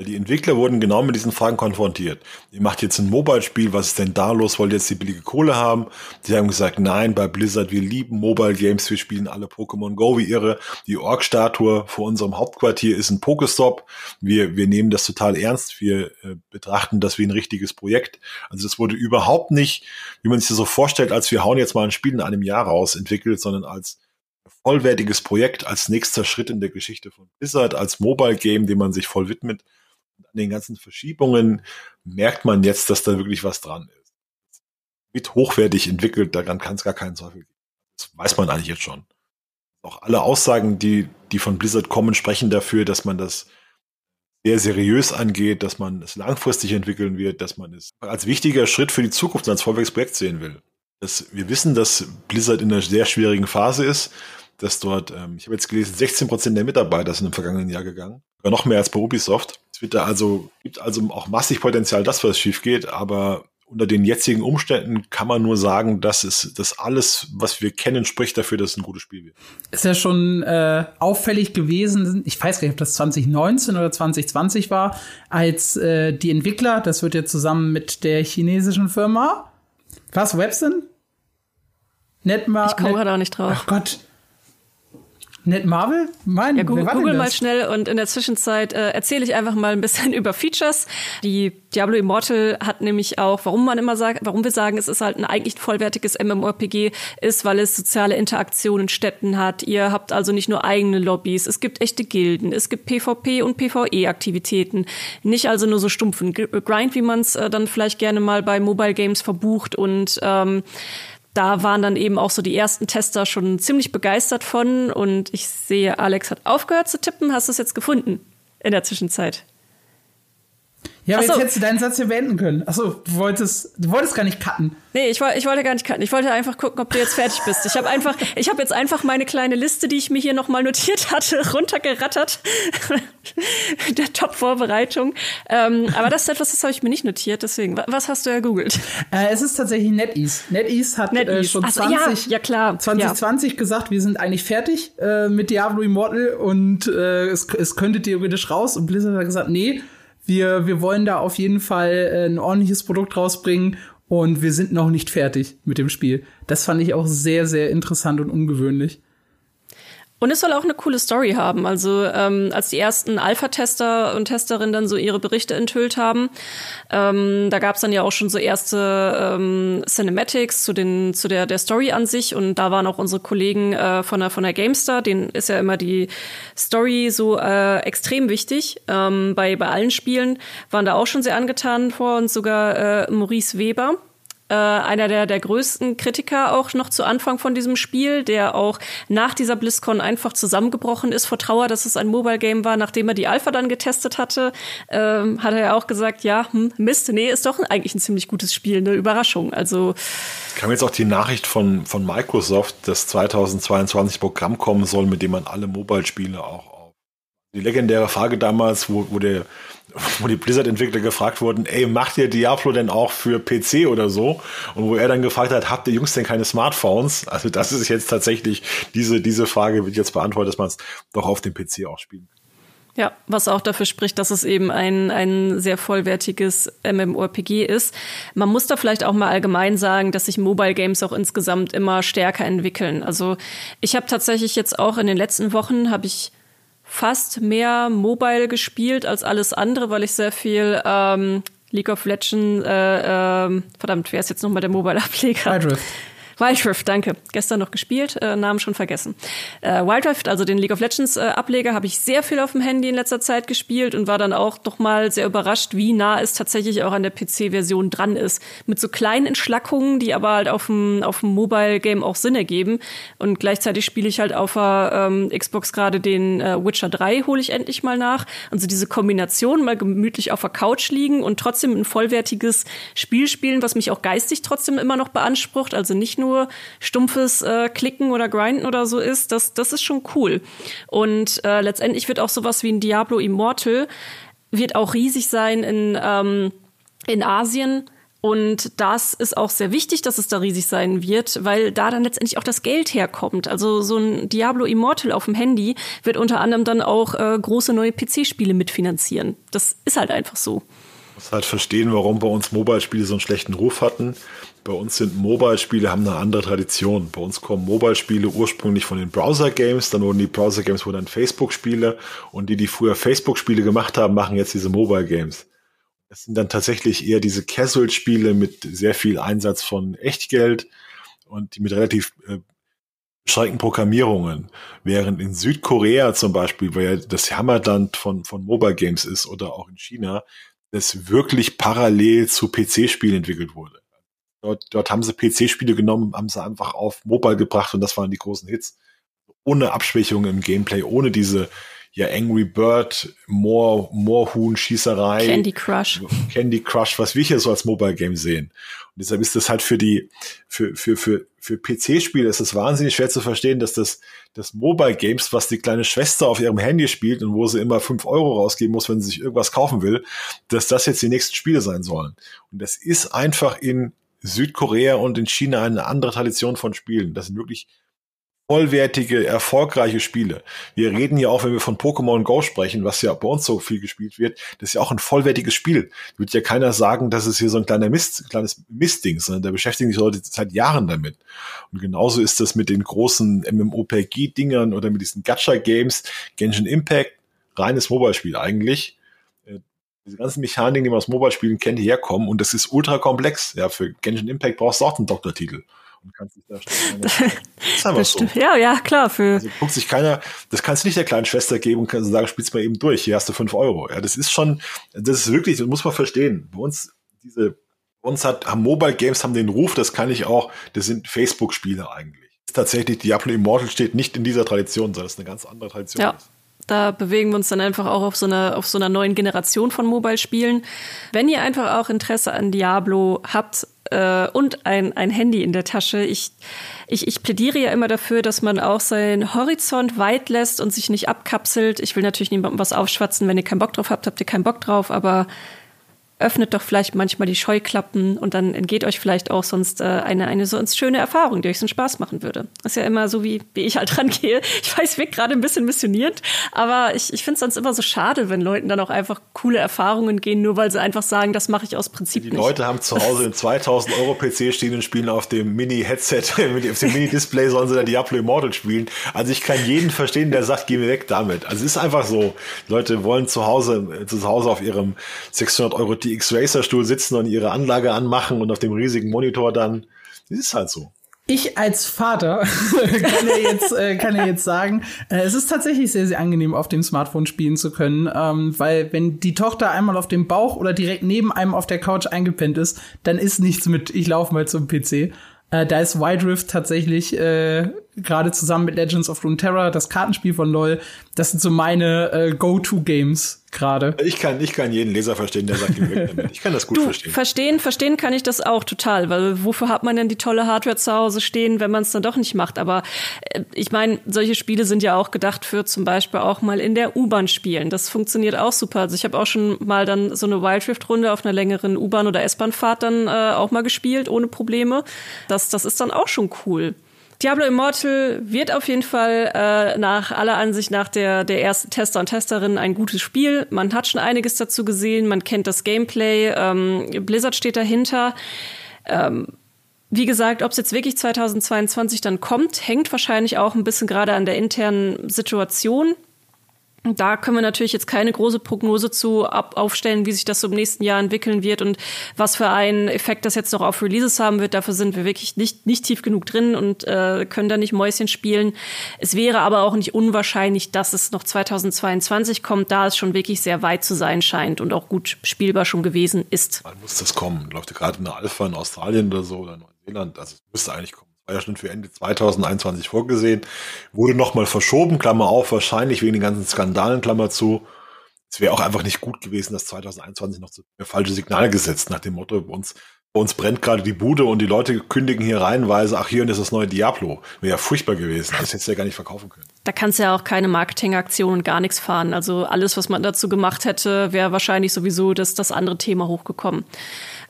[SPEAKER 2] Die Entwickler wurden genau mit diesen Fragen konfrontiert. Ihr macht jetzt ein Mobile-Spiel, was ist denn da los? Wollt ihr jetzt die billige Kohle haben? Die haben gesagt, nein, bei Blizzard, wir lieben Mobile-Games, wir spielen alle Pokémon Go wie irre. Die Org-Statue vor unserem Hauptquartier ist ein Pokestop. Wir, wir nehmen das total ernst. Wir äh, betrachten das wie ein richtiges Projekt. Also das wurde überhaupt nicht, wie man sich das so vorstellt, als wir hauen jetzt mal ein Spiel in einem Jahr raus, entwickelt, sondern als vollwertiges Projekt, als nächster Schritt in der Geschichte von Blizzard, als Mobile-Game, dem man sich voll widmet den ganzen Verschiebungen merkt man jetzt, dass da wirklich was dran ist. Wird hochwertig entwickelt, daran kann es gar keinen Zweifel geben. Das weiß man eigentlich jetzt schon. Auch alle Aussagen, die, die von Blizzard kommen, sprechen dafür, dass man das sehr seriös angeht, dass man es langfristig entwickeln wird, dass man es als wichtiger Schritt für die Zukunft als Vorwärtsprojekt sehen will. Das, wir wissen, dass Blizzard in einer sehr schwierigen Phase ist, dass dort, ähm, ich habe jetzt gelesen, 16 Prozent der Mitarbeiter sind im vergangenen Jahr gegangen. Sogar noch mehr als bei Ubisoft. Da also, gibt also auch massig Potenzial, dass was schief geht, aber unter den jetzigen Umständen kann man nur sagen, dass es das alles, was wir kennen, spricht dafür, dass es ein gutes Spiel wird.
[SPEAKER 3] Ist ja schon äh, auffällig gewesen, ich weiß gar nicht, ob das 2019 oder 2020 war, als äh, die Entwickler, das wird ja zusammen mit der chinesischen Firma, was, Webson?
[SPEAKER 1] Netmar. Ich komme gerade auch nicht drauf.
[SPEAKER 3] Ach Gott, Net Marvel?
[SPEAKER 1] Mein, ja, Google, Google mal schnell und in der Zwischenzeit äh, erzähle ich einfach mal ein bisschen über Features. Die Diablo Immortal hat nämlich auch, warum man immer sagt, warum wir sagen, es ist halt ein eigentlich vollwertiges MMORPG, ist, weil es soziale Interaktionen Städten hat. Ihr habt also nicht nur eigene Lobbys, es gibt echte Gilden, es gibt PvP und PvE-Aktivitäten. Nicht also nur so stumpfen Grind, wie man es äh, dann vielleicht gerne mal bei Mobile Games verbucht und ähm, da waren dann eben auch so die ersten Tester schon ziemlich begeistert von. Und ich sehe, Alex hat aufgehört zu tippen. Hast du es jetzt gefunden in der Zwischenzeit?
[SPEAKER 3] Ja, aber jetzt hättest du deinen Satz hier beenden können. Achso, du wolltest, du wolltest gar nicht cutten.
[SPEAKER 1] Nee, ich, ich wollte gar nicht cutten. Ich wollte einfach gucken, ob du jetzt fertig bist. Ich habe einfach, ich habe jetzt einfach meine kleine Liste, die ich mir hier nochmal notiert hatte, runtergerattert. Der Top-Vorbereitung. Ähm, aber das ist etwas, das habe ich mir nicht notiert. Deswegen, was hast du ja googelt?
[SPEAKER 3] Äh, es ist tatsächlich NetEase. NetEase hat NetEase. Äh, schon
[SPEAKER 1] also, 20, ja, ja, klar.
[SPEAKER 3] 2020
[SPEAKER 1] ja.
[SPEAKER 3] gesagt, wir sind eigentlich fertig äh, mit Diablo Immortal und äh, es, es könnte theoretisch raus. Und Blizzard hat gesagt, nee, wir, wir wollen da auf jeden Fall äh, ein ordentliches Produkt rausbringen und wir sind noch nicht fertig mit dem Spiel. Das fand ich auch sehr, sehr interessant und ungewöhnlich.
[SPEAKER 1] Und es soll auch eine coole Story haben. Also ähm, als die ersten Alpha-Tester und Testerinnen dann so ihre Berichte enthüllt haben, ähm, da gab es dann ja auch schon so erste ähm, Cinematics zu den zu der der Story an sich. Und da waren auch unsere Kollegen äh, von der von der Gamestar, denen ist ja immer die Story so äh, extrem wichtig. Ähm, bei bei allen Spielen waren da auch schon sehr angetan vor und sogar äh, Maurice Weber äh, einer der, der größten Kritiker auch noch zu Anfang von diesem Spiel, der auch nach dieser BlizzCon einfach zusammengebrochen ist vor Trauer, dass es ein Mobile Game war, nachdem er die Alpha dann getestet hatte, ähm, hat er ja auch gesagt, ja, hm, Mist, nee, ist doch eigentlich ein ziemlich gutes Spiel, eine Überraschung. Also
[SPEAKER 2] kam jetzt auch die Nachricht von, von Microsoft, dass 2022 Programm kommen soll, mit dem man alle Mobile-Spiele auch auf. Die legendäre Frage damals, wo, wo der wo die Blizzard-Entwickler gefragt wurden, ey, macht ihr Diablo denn auch für PC oder so? Und wo er dann gefragt hat, habt ihr Jungs denn keine Smartphones? Also das ist jetzt tatsächlich, diese, diese Frage wird jetzt beantwortet, dass man es doch auf dem PC auch spielen kann.
[SPEAKER 1] Ja, was auch dafür spricht, dass es eben ein, ein sehr vollwertiges MMORPG ist. Man muss da vielleicht auch mal allgemein sagen, dass sich Mobile Games auch insgesamt immer stärker entwickeln. Also ich habe tatsächlich jetzt auch in den letzten Wochen habe ich fast mehr Mobile gespielt als alles andere, weil ich sehr viel ähm, League of Legends, äh, äh, verdammt, wer ist jetzt nochmal der Mobile-Ableger?
[SPEAKER 3] Wild Rift.
[SPEAKER 1] Wild Rift, danke. Gestern noch gespielt, äh, Namen schon vergessen. Äh, Wild Rift, also den League of Legends äh, Ableger, habe ich sehr viel auf dem Handy in letzter Zeit gespielt und war dann auch doch mal sehr überrascht, wie nah es tatsächlich auch an der PC-Version dran ist. Mit so kleinen Entschlackungen, die aber halt auf dem, auf dem Mobile-Game auch Sinn ergeben. Und gleichzeitig spiele ich halt auf der ähm, Xbox gerade den äh, Witcher 3, hole ich endlich mal nach. Und so diese Kombination, mal gemütlich auf der Couch liegen und trotzdem ein vollwertiges Spiel spielen, was mich auch geistig trotzdem immer noch beansprucht. Also nicht nur nur stumpfes äh, Klicken oder Grinden oder so ist, das, das ist schon cool. Und äh, letztendlich wird auch sowas wie ein Diablo Immortal, wird auch riesig sein in, ähm, in Asien. Und das ist auch sehr wichtig, dass es da riesig sein wird, weil da dann letztendlich auch das Geld herkommt. Also so ein Diablo Immortal auf dem Handy wird unter anderem dann auch äh, große neue PC-Spiele mitfinanzieren. Das ist halt einfach so.
[SPEAKER 2] Ich muss halt verstehen, warum bei uns Mobile-Spiele so einen schlechten Ruf hatten. Bei uns sind Mobile-Spiele, haben eine andere Tradition. Bei uns kommen Mobile-Spiele ursprünglich von den Browser-Games, dann wurden die Browser-Games wurden dann Facebook-Spiele und die, die früher Facebook-Spiele gemacht haben, machen jetzt diese Mobile-Games. Das sind dann tatsächlich eher diese Casual-Spiele mit sehr viel Einsatz von Echtgeld und mit relativ äh, beschränkten Programmierungen. Während in Südkorea zum Beispiel, weil ja das Hammerland von, von Mobile Games ist oder auch in China, das wirklich parallel zu PC-Spielen entwickelt wurde. Dort, dort haben sie PC-Spiele genommen, haben sie einfach auf Mobile gebracht und das waren die großen Hits. Ohne Abschwächungen im Gameplay, ohne diese ja Angry Bird, Moor, Moorhuhn, Schießerei.
[SPEAKER 1] Candy Crush.
[SPEAKER 2] Candy Crush, was wir hier so als Mobile Game sehen. Und deshalb ist das halt für die, für, für, für, für PC-Spiele ist es wahnsinnig schwer zu verstehen, dass das, das Mobile Games, was die kleine Schwester auf ihrem Handy spielt und wo sie immer fünf Euro rausgeben muss, wenn sie sich irgendwas kaufen will, dass das jetzt die nächsten Spiele sein sollen. Und das ist einfach in Südkorea und in China eine andere Tradition von Spielen. Das sind wirklich vollwertige, erfolgreiche Spiele. Wir reden ja auch, wenn wir von Pokémon Go sprechen, was ja bei uns so viel gespielt wird, das ist ja auch ein vollwertiges Spiel. Wird ja keiner sagen, dass es hier so ein kleiner Mist, kleines Mistding, sondern da beschäftigen sich Leute seit Jahren damit. Und genauso ist das mit den großen MMOPG-Dingern oder mit diesen Gacha-Games, Genshin Impact, reines Mobile-Spiel eigentlich diese ganzen Mechaniken, die man aus Mobile-Spielen kennt, herkommen und das ist ultra komplex. Ja, für Genshin Impact brauchst du auch einen Doktortitel. Und kannst dich da das
[SPEAKER 1] ist einfach so. Ja, ja, klar. Für
[SPEAKER 2] also guckt sich keiner, das kannst du nicht der kleinen Schwester geben und kannst sagen, spiel's mal eben durch, hier hast du fünf Euro. Ja, das ist schon, das ist wirklich, das muss man verstehen. Bei uns, diese, bei uns hat, haben Mobile Games haben den Ruf, das kann ich auch, das sind Facebook-Spiele eigentlich. Tatsächlich, Diablo Immortal steht nicht in dieser Tradition, sondern es ist eine ganz andere Tradition.
[SPEAKER 1] Ja. Ist. Da bewegen wir uns dann einfach auch auf so einer, auf so einer neuen Generation von Mobile-Spielen. Wenn ihr einfach auch Interesse an Diablo habt äh, und ein, ein Handy in der Tasche, ich, ich, ich plädiere ja immer dafür, dass man auch seinen Horizont weit lässt und sich nicht abkapselt. Ich will natürlich niemandem was aufschwatzen. Wenn ihr keinen Bock drauf habt, habt ihr keinen Bock drauf, aber öffnet doch vielleicht manchmal die Scheuklappen und dann entgeht euch vielleicht auch sonst äh, eine, eine so schöne Erfahrung, die euch so einen Spaß machen würde. Ist ja immer so, wie, wie ich halt rangehe. Ich weiß, wir gerade ein bisschen missioniert, aber ich, ich finde es sonst immer so schade, wenn Leuten dann auch einfach coole Erfahrungen gehen, nur weil sie einfach sagen, das mache ich aus Prinzip
[SPEAKER 2] die
[SPEAKER 1] nicht.
[SPEAKER 2] Die Leute haben zu Hause einen 2000 Euro PC stehen und spielen auf dem Mini-Headset, auf dem Mini-Display sollen sie da Diablo Immortal spielen. Also ich kann jeden verstehen, der sagt, geh mir weg damit. Also es ist einfach so. Leute wollen zu Hause, zu Hause auf ihrem 600 Euro die X-Racer-Stuhl sitzen und ihre Anlage anmachen und auf dem riesigen Monitor dann. Das ist halt so.
[SPEAKER 3] Ich als Vater kann ja jetzt, äh, kann ja jetzt sagen, äh, es ist tatsächlich sehr, sehr angenehm, auf dem Smartphone spielen zu können, ähm, weil wenn die Tochter einmal auf dem Bauch oder direkt neben einem auf der Couch eingepennt ist, dann ist nichts mit, ich laufe mal zum PC. Äh, da ist Wild Rift tatsächlich äh, gerade zusammen mit Legends of Runeterra, das Kartenspiel von LoL, das sind so meine äh, Go-To-Games gerade.
[SPEAKER 2] Ich kann, ich kann jeden Leser verstehen, der sagt, ich kann das gut
[SPEAKER 1] du,
[SPEAKER 2] verstehen.
[SPEAKER 1] Verstehen, verstehen kann ich das auch total, weil wofür hat man denn die tolle Hardware zu Hause stehen, wenn man es dann doch nicht macht? Aber äh, ich meine, solche Spiele sind ja auch gedacht für zum Beispiel auch mal in der U-Bahn spielen. Das funktioniert auch super. Also ich habe auch schon mal dann so eine Wild Rift Runde auf einer längeren U-Bahn oder S-Bahn Fahrt dann äh, auch mal gespielt ohne Probleme. Das, das ist dann auch schon cool. Diablo Immortal wird auf jeden Fall äh, nach aller Ansicht nach der, der ersten Tester und Testerinnen ein gutes Spiel. Man hat schon einiges dazu gesehen, man kennt das Gameplay, ähm, Blizzard steht dahinter. Ähm, wie gesagt, ob es jetzt wirklich 2022 dann kommt, hängt wahrscheinlich auch ein bisschen gerade an der internen Situation. Da können wir natürlich jetzt keine große Prognose zu ab aufstellen, wie sich das so im nächsten Jahr entwickeln wird und was für einen Effekt das jetzt noch auf Releases haben wird. Dafür sind wir wirklich nicht, nicht tief genug drin und äh, können da nicht Mäuschen spielen. Es wäre aber auch nicht unwahrscheinlich, dass es noch 2022 kommt, da es schon wirklich sehr weit zu sein scheint und auch gut spielbar schon gewesen ist.
[SPEAKER 2] Wann muss das kommen? Läuft gerade eine Alpha in Australien oder so oder Neuseeland? Also es müsste eigentlich kommen war ja schon für Ende 2021 vorgesehen, wurde nochmal verschoben, Klammer auf, wahrscheinlich wegen den ganzen Skandalen, Klammer zu. Es wäre auch einfach nicht gut gewesen, das 2021 noch zu falsche Signal gesetzt, nach dem Motto, bei uns, bei uns brennt gerade die Bude und die Leute kündigen hier reihenweise, ach hier und ist das neue Diablo. Wäre ja furchtbar gewesen. Das hättest du ja gar nicht verkaufen können.
[SPEAKER 1] Da kannst du ja auch keine Marketingaktion und gar nichts fahren. Also alles, was man dazu gemacht hätte, wäre wahrscheinlich sowieso das, das andere Thema hochgekommen.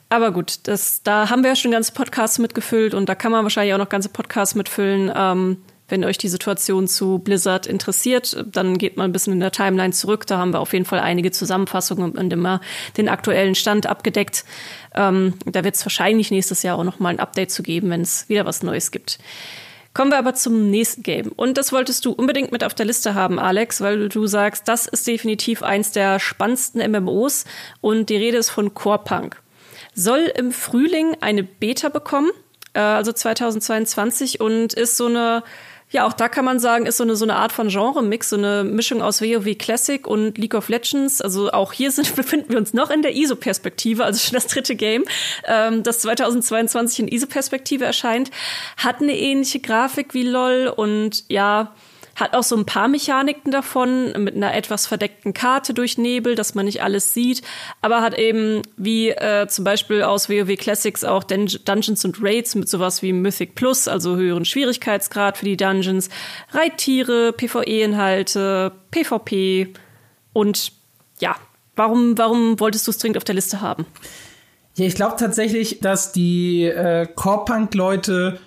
[SPEAKER 1] Aber gut, das, da haben wir ja schon ganze Podcasts mitgefüllt und da kann man wahrscheinlich auch noch ganze Podcasts mitfüllen. Ähm, wenn euch die Situation zu Blizzard interessiert, dann geht mal ein bisschen in der Timeline zurück. Da haben wir auf jeden Fall einige Zusammenfassungen und immer den aktuellen Stand abgedeckt. Ähm, da wird es wahrscheinlich nächstes Jahr auch noch mal ein Update zu geben, wenn es wieder was Neues gibt. Kommen wir aber zum nächsten Game. Und das wolltest du unbedingt mit auf der Liste haben, Alex, weil du sagst, das ist definitiv eins der spannendsten MMOs und die Rede ist von Core Punk soll im Frühling eine Beta bekommen, äh, also 2022, und ist so eine ja, auch da kann man sagen, ist so eine, so eine Art von Genre-Mix, so eine Mischung aus WoW Classic und League of Legends. Also auch hier sind, befinden wir uns noch in der ISO-Perspektive, also schon das dritte Game, ähm, das 2022 in ISO-Perspektive erscheint, hat eine ähnliche Grafik wie LOL und ja, hat auch so ein paar Mechaniken davon, mit einer etwas verdeckten Karte durch Nebel, dass man nicht alles sieht, aber hat eben wie äh, zum Beispiel aus WoW Classics auch Dun Dungeons und Raids mit sowas wie Mythic Plus, also höheren Schwierigkeitsgrad für die Dungeons, Reittiere, PvE-Inhalte, PvP und ja, warum, warum wolltest du es dringend auf der Liste haben?
[SPEAKER 3] Ja, ich glaube tatsächlich, dass die äh, Core-Punk-Leute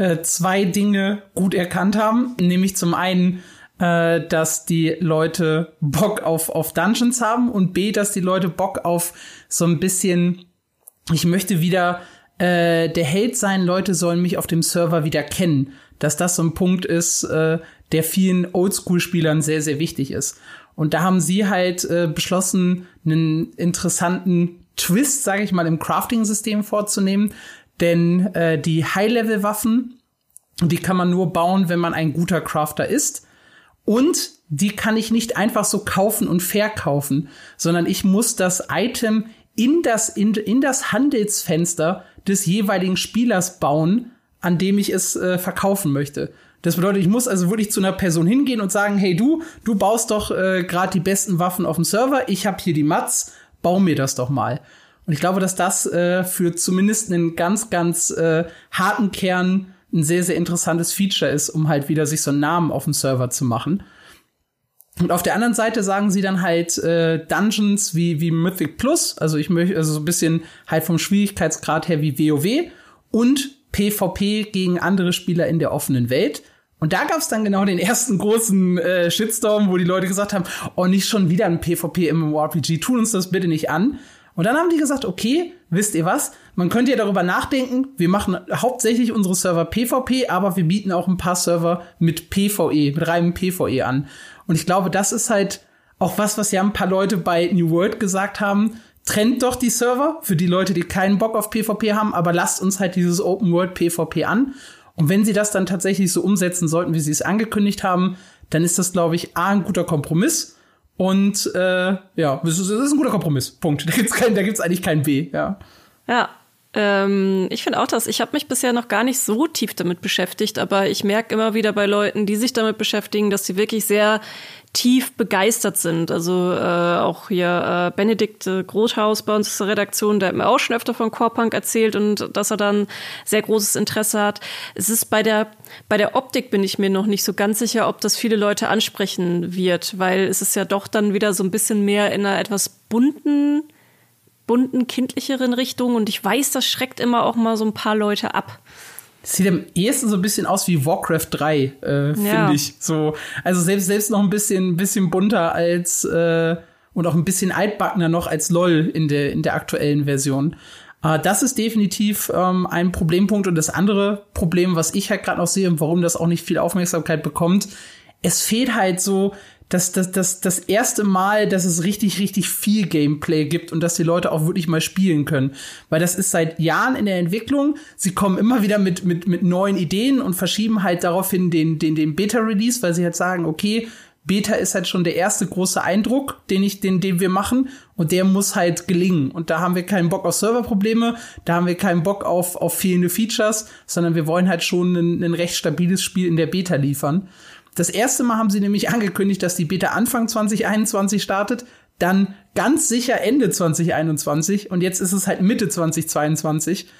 [SPEAKER 3] äh, zwei Dinge gut erkannt haben. Nämlich zum einen, äh, dass die Leute Bock auf, auf Dungeons haben und B, dass die Leute Bock auf so ein bisschen, ich möchte wieder äh, der Held sein, Leute sollen mich auf dem Server wieder kennen. Dass das so ein Punkt ist, äh, der vielen Oldschool-Spielern sehr, sehr wichtig ist. Und da haben sie halt äh, beschlossen, einen interessanten Twist, sage ich mal, im Crafting-System vorzunehmen, denn äh, die High-Level-Waffen, die kann man nur bauen, wenn man ein guter Crafter ist. Und die kann ich nicht einfach so kaufen und verkaufen, sondern ich muss das Item in das, in, in das Handelsfenster des jeweiligen Spielers bauen, an dem ich es äh, verkaufen möchte. Das bedeutet, ich muss also wirklich zu einer Person hingehen und sagen, hey du, du baust doch äh, gerade die besten Waffen auf dem Server, ich habe hier die Mats, bau mir das doch mal. Und ich glaube, dass das äh, für zumindest einen ganz, ganz äh, harten Kern ein sehr, sehr interessantes Feature ist, um halt wieder sich so einen Namen auf dem Server zu machen. Und auf der anderen Seite sagen sie dann halt äh, Dungeons wie, wie Mythic Plus, also ich möchte, also so ein bisschen halt vom Schwierigkeitsgrad her wie WoW und PvP gegen andere Spieler in der offenen Welt. Und da gab's dann genau den ersten großen äh, Shitstorm, wo die Leute gesagt haben, oh, nicht schon wieder ein PvP MMORPG, tun uns das bitte nicht an. Und dann haben die gesagt, okay, wisst ihr was? Man könnte ja darüber nachdenken, wir machen hauptsächlich unsere Server PvP, aber wir bieten auch ein paar Server mit PvE, mit reinem PvE an. Und ich glaube, das ist halt auch was, was ja ein paar Leute bei New World gesagt haben. Trennt doch die Server für die Leute, die keinen Bock auf PvP haben, aber lasst uns halt dieses Open World PvP an. Und wenn sie das dann tatsächlich so umsetzen sollten, wie sie es angekündigt haben, dann ist das, glaube ich, A, ein guter Kompromiss und äh, ja, das ist, das ist ein guter Kompromiss. Punkt. Da gibt's kein, eigentlich kein B. Ja.
[SPEAKER 1] Ja. Ähm, ich finde auch das. Ich habe mich bisher noch gar nicht so tief damit beschäftigt, aber ich merke immer wieder bei Leuten, die sich damit beschäftigen, dass sie wirklich sehr tief begeistert sind. Also äh, auch hier äh, Benedikt äh, Grothaus bei uns der Redaktion, der hat mir auch schon öfter von Corepunk erzählt und dass er dann sehr großes Interesse hat. Es ist bei der bei der Optik bin ich mir noch nicht so ganz sicher, ob das viele Leute ansprechen wird, weil es ist ja doch dann wieder so ein bisschen mehr in einer etwas bunten bunten kindlicheren Richtung und ich weiß, das schreckt immer auch mal so ein paar Leute ab.
[SPEAKER 3] Das sieht am ehesten so ein bisschen aus wie Warcraft 3, äh, ja. finde ich. So, also selbst, selbst noch ein bisschen, bisschen bunter als äh, und auch ein bisschen altbackener noch als LOL in der, in der aktuellen Version. Äh, das ist definitiv ähm, ein Problempunkt. Und das andere Problem, was ich halt gerade noch sehe und warum das auch nicht viel Aufmerksamkeit bekommt, es fehlt halt so das, das, das, das erste Mal, dass es richtig, richtig viel Gameplay gibt und dass die Leute auch wirklich mal spielen können. Weil das ist seit Jahren in der Entwicklung. Sie kommen immer wieder mit, mit, mit neuen Ideen und verschieben halt daraufhin den, den, den Beta-Release, weil sie halt sagen, okay, Beta ist halt schon der erste große Eindruck, den ich, den, den wir machen. Und der muss halt gelingen. Und da haben wir keinen Bock auf Serverprobleme, da haben wir keinen Bock auf, auf fehlende Features, sondern wir wollen halt schon ein, ein recht stabiles Spiel in der Beta liefern. Das erste Mal haben sie nämlich angekündigt, dass die Beta Anfang 2021 startet, dann ganz sicher Ende 2021 und jetzt ist es halt Mitte 2022.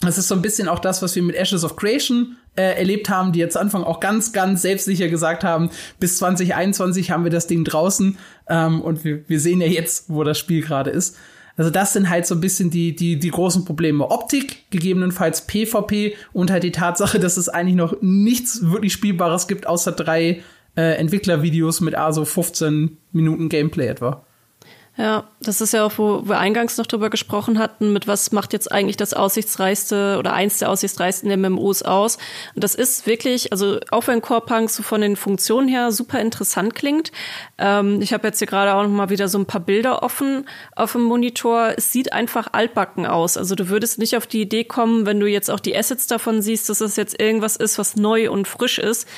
[SPEAKER 3] Das ist so ein bisschen auch das, was wir mit Ashes of Creation äh, erlebt haben, die jetzt Anfang auch ganz, ganz selbstsicher gesagt haben, bis 2021 haben wir das Ding draußen ähm, und wir, wir sehen ja jetzt, wo das Spiel gerade ist. Also das sind halt so ein bisschen die, die, die großen Probleme. Optik, gegebenenfalls PvP und halt die Tatsache, dass es eigentlich noch nichts wirklich Spielbares gibt, außer drei äh, Entwicklervideos mit also 15 Minuten Gameplay etwa.
[SPEAKER 1] Ja, das ist ja auch, wo wir eingangs noch drüber gesprochen hatten, mit was macht jetzt eigentlich das aussichtsreichste oder eins der aussichtsreichsten MMOs aus. Und das ist wirklich, also auch wenn Core Punk so von den Funktionen her super interessant klingt. Ähm, ich habe jetzt hier gerade auch noch mal wieder so ein paar Bilder offen auf dem Monitor. Es sieht einfach altbacken aus. Also du würdest nicht auf die Idee kommen, wenn du jetzt auch die Assets davon siehst, dass es jetzt irgendwas ist, was neu und frisch ist.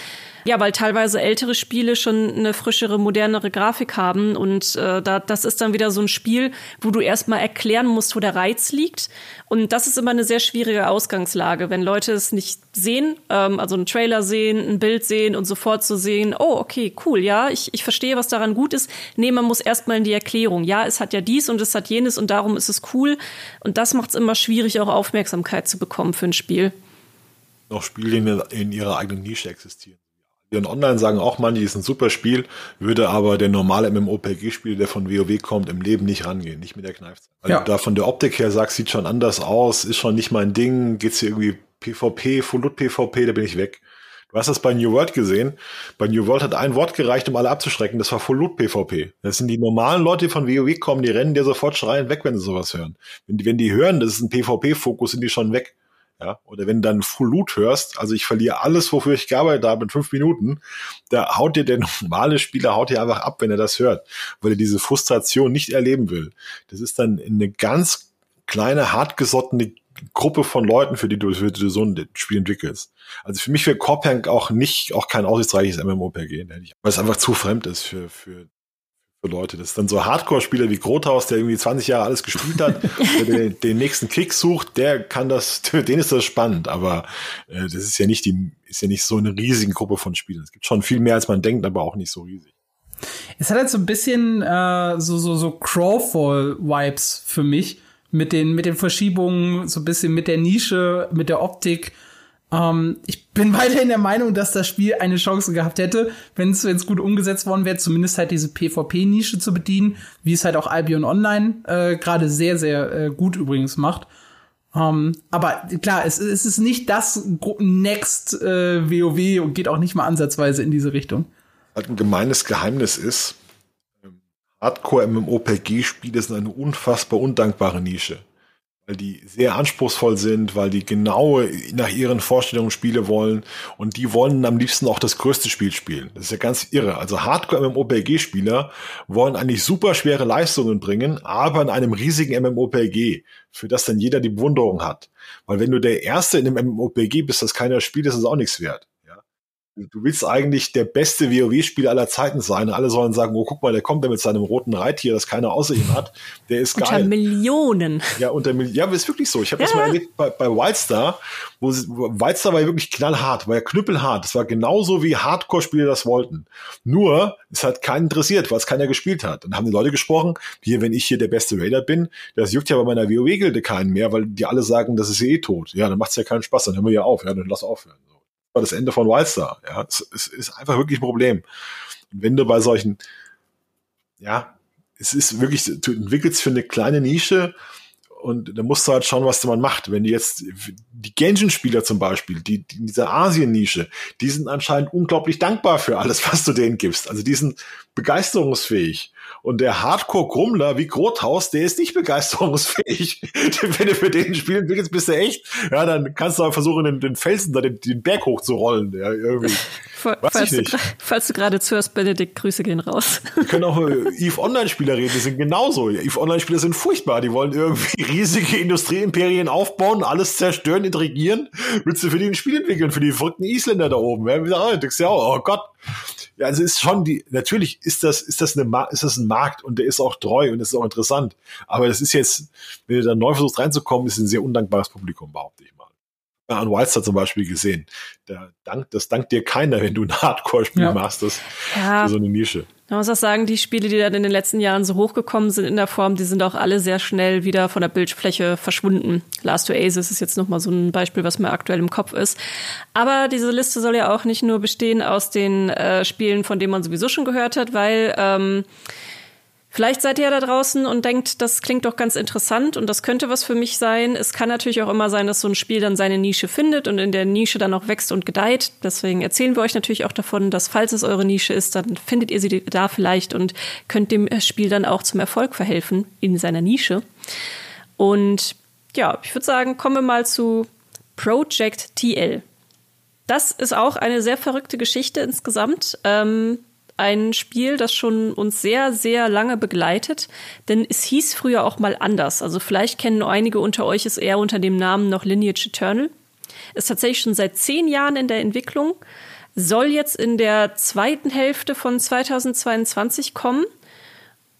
[SPEAKER 1] Ja, weil teilweise ältere Spiele schon eine frischere, modernere Grafik haben und äh, da, das ist dann wieder so ein Spiel, wo du erstmal erklären musst, wo der Reiz liegt. Und das ist immer eine sehr schwierige Ausgangslage, wenn Leute es nicht sehen, ähm, also einen Trailer sehen, ein Bild sehen und sofort zu so sehen, oh, okay, cool, ja, ich, ich verstehe, was daran gut ist. Nee, man muss erstmal in die Erklärung. Ja, es hat ja dies und es hat jenes und darum ist es cool. Und das macht es immer schwierig, auch Aufmerksamkeit zu bekommen für ein Spiel.
[SPEAKER 2] Noch Spiele in, in ihrer eigenen Nische existieren. Und online sagen auch manche, ist ein super Spiel, würde aber der normale MMOPG-Spieler, der von WoW kommt, im Leben nicht rangehen, nicht mit der Kneifzeit. Weil ja. du da von der Optik her sagst, sieht schon anders aus, ist schon nicht mein Ding, geht's hier irgendwie PvP, Full-Loot PvP, da bin ich weg. Du hast das bei New World gesehen. Bei New World hat ein Wort gereicht, um alle abzuschrecken. Das war Full-Loot PvP. Das sind die normalen Leute, die von WoW kommen, die rennen dir sofort schreien weg, wenn sie sowas hören. Wenn die, wenn die hören, das ist ein PvP-Fokus, sind die schon weg. Ja, oder wenn du dann Loot hörst, also ich verliere alles, wofür ich gearbeitet habe in fünf Minuten, da haut dir der normale Spieler haut dir einfach ab, wenn er das hört, weil er diese Frustration nicht erleben will. Das ist dann eine ganz kleine, hartgesottene Gruppe von Leuten, für die du, für du so ein Spiel entwickelst. Also für mich wäre Corpank auch nicht, auch kein aussichtsreiches MMOPG, weil es einfach zu fremd ist für, für für Leute. Das ist dann so Hardcore-Spieler wie Grothaus, der irgendwie 20 Jahre alles gespielt hat, der den, den, nächsten Kick sucht, der kann das, den ist das spannend, aber äh, das ist ja nicht die, ist ja nicht so eine riesige Gruppe von Spielern. Es gibt schon viel mehr, als man denkt, aber auch nicht so riesig.
[SPEAKER 3] Es hat halt so ein bisschen äh, so, so, so Crawfall-Vibes für mich. Mit den, mit den Verschiebungen, so ein bisschen mit der Nische, mit der Optik. Ähm, ich bin weiterhin der Meinung, dass das Spiel eine Chance gehabt hätte, wenn es gut umgesetzt worden wäre, zumindest halt diese PvP-Nische zu bedienen, wie es halt auch Albion Online äh, gerade sehr, sehr äh, gut übrigens macht. Um, ähm, aber klar, es, es, ist nicht das Next äh, WoW und geht auch nicht mal ansatzweise in diese Richtung.
[SPEAKER 2] Halt ein gemeines Geheimnis ist, ähm, Hardcore-MMOPG-Spiele sind eine unfassbar undankbare Nische weil die sehr anspruchsvoll sind, weil die genau nach ihren Vorstellungen Spiele wollen und die wollen am liebsten auch das größte Spiel spielen. Das ist ja ganz irre. Also Hardcore-MMOPG-Spieler wollen eigentlich super schwere Leistungen bringen, aber in einem riesigen MMOPG, für das dann jeder die Bewunderung hat. Weil wenn du der Erste in einem MMOPG bist, das keiner spielt, ist es auch nichts wert. Du willst eigentlich der beste WoW-Spieler aller Zeiten sein. Alle sollen sagen, oh, guck mal, der kommt da mit seinem roten Reittier, das keiner außer ihm hat. Der ist
[SPEAKER 1] unter
[SPEAKER 2] geil.
[SPEAKER 1] Unter Millionen.
[SPEAKER 2] Ja, unter Millionen. Ja, ist wirklich so. Ich habe ja. das mal erlebt bei, bei Wildstar. Wo, Wildstar war ja wirklich knallhart, war ja knüppelhart. Das war genauso wie Hardcore-Spieler das wollten. Nur, es hat keinen interessiert, weil es keiner gespielt hat. Dann haben die Leute gesprochen, hier, wenn ich hier der beste Raider bin, das juckt ja bei meiner WoW-Gilde keinen mehr, weil die alle sagen, das ist eh tot. Ja, dann macht's ja keinen Spaß, dann hören wir ja auf. Ja, dann lass aufhören war das Ende von Wildstar. Ja, es, es ist einfach wirklich ein Problem. Und wenn du bei solchen, ja, es ist wirklich, du entwickelst für eine kleine Nische und da musst du halt schauen, was man macht. Wenn die jetzt, die Genshin-Spieler zum Beispiel, die, die in dieser Asien-Nische, die sind anscheinend unglaublich dankbar für alles, was du denen gibst. Also die sind begeisterungsfähig. Und der Hardcore-Grummler wie Grothaus, der ist nicht begeisterungsfähig. Wenn du für den spielen willst, bist du echt, ja, dann kannst du auch versuchen, den, den Felsen da den, den Berg hochzurollen. Ja, irgendwie.
[SPEAKER 1] falls, du, falls du gerade zuhörst, Benedikt, Grüße gehen raus.
[SPEAKER 2] Wir können auch äh, EVE Online-Spieler reden, die sind genauso. EVE Online-Spieler sind furchtbar. Die wollen irgendwie riesige Industrieimperien aufbauen, alles zerstören, intrigieren. Willst du für die ein Spiel entwickeln, für die verrückten Isländer da oben? Ja, du denkst ja auch, oh Gott. Also ist schon die, natürlich ist das, ist das eine, ist das ein Markt und der ist auch treu und das ist auch interessant. Aber das ist jetzt, wenn du da neu versuchst reinzukommen, ist ein sehr undankbares Publikum, behaupte ich mal. An Wildstar zum Beispiel gesehen. Da dank, das dankt dir keiner, wenn du ein Hardcore-Spiel ja. machst, das ja. für so eine Nische.
[SPEAKER 1] Man muss auch sagen, die Spiele, die dann in den letzten Jahren so hochgekommen sind in der Form, die sind auch alle sehr schnell wieder von der Bildfläche verschwunden. Last Oasis ist jetzt nochmal so ein Beispiel, was mir aktuell im Kopf ist. Aber diese Liste soll ja auch nicht nur bestehen aus den äh, Spielen, von denen man sowieso schon gehört hat, weil ähm, Vielleicht seid ihr ja da draußen und denkt, das klingt doch ganz interessant und das könnte was für mich sein. Es kann natürlich auch immer sein, dass so ein Spiel dann seine Nische findet und in der Nische dann auch wächst und gedeiht. Deswegen erzählen wir euch natürlich auch davon, dass falls es eure Nische ist, dann findet ihr sie da vielleicht und könnt dem Spiel dann auch zum Erfolg verhelfen in seiner Nische. Und ja, ich würde sagen, kommen wir mal zu Project TL. Das ist auch eine sehr verrückte Geschichte insgesamt. Ähm, ein Spiel, das schon uns sehr, sehr lange begleitet, denn es hieß früher auch mal anders. Also vielleicht kennen einige unter euch es eher unter dem Namen noch Lineage Eternal. Ist tatsächlich schon seit zehn Jahren in der Entwicklung, soll jetzt in der zweiten Hälfte von 2022 kommen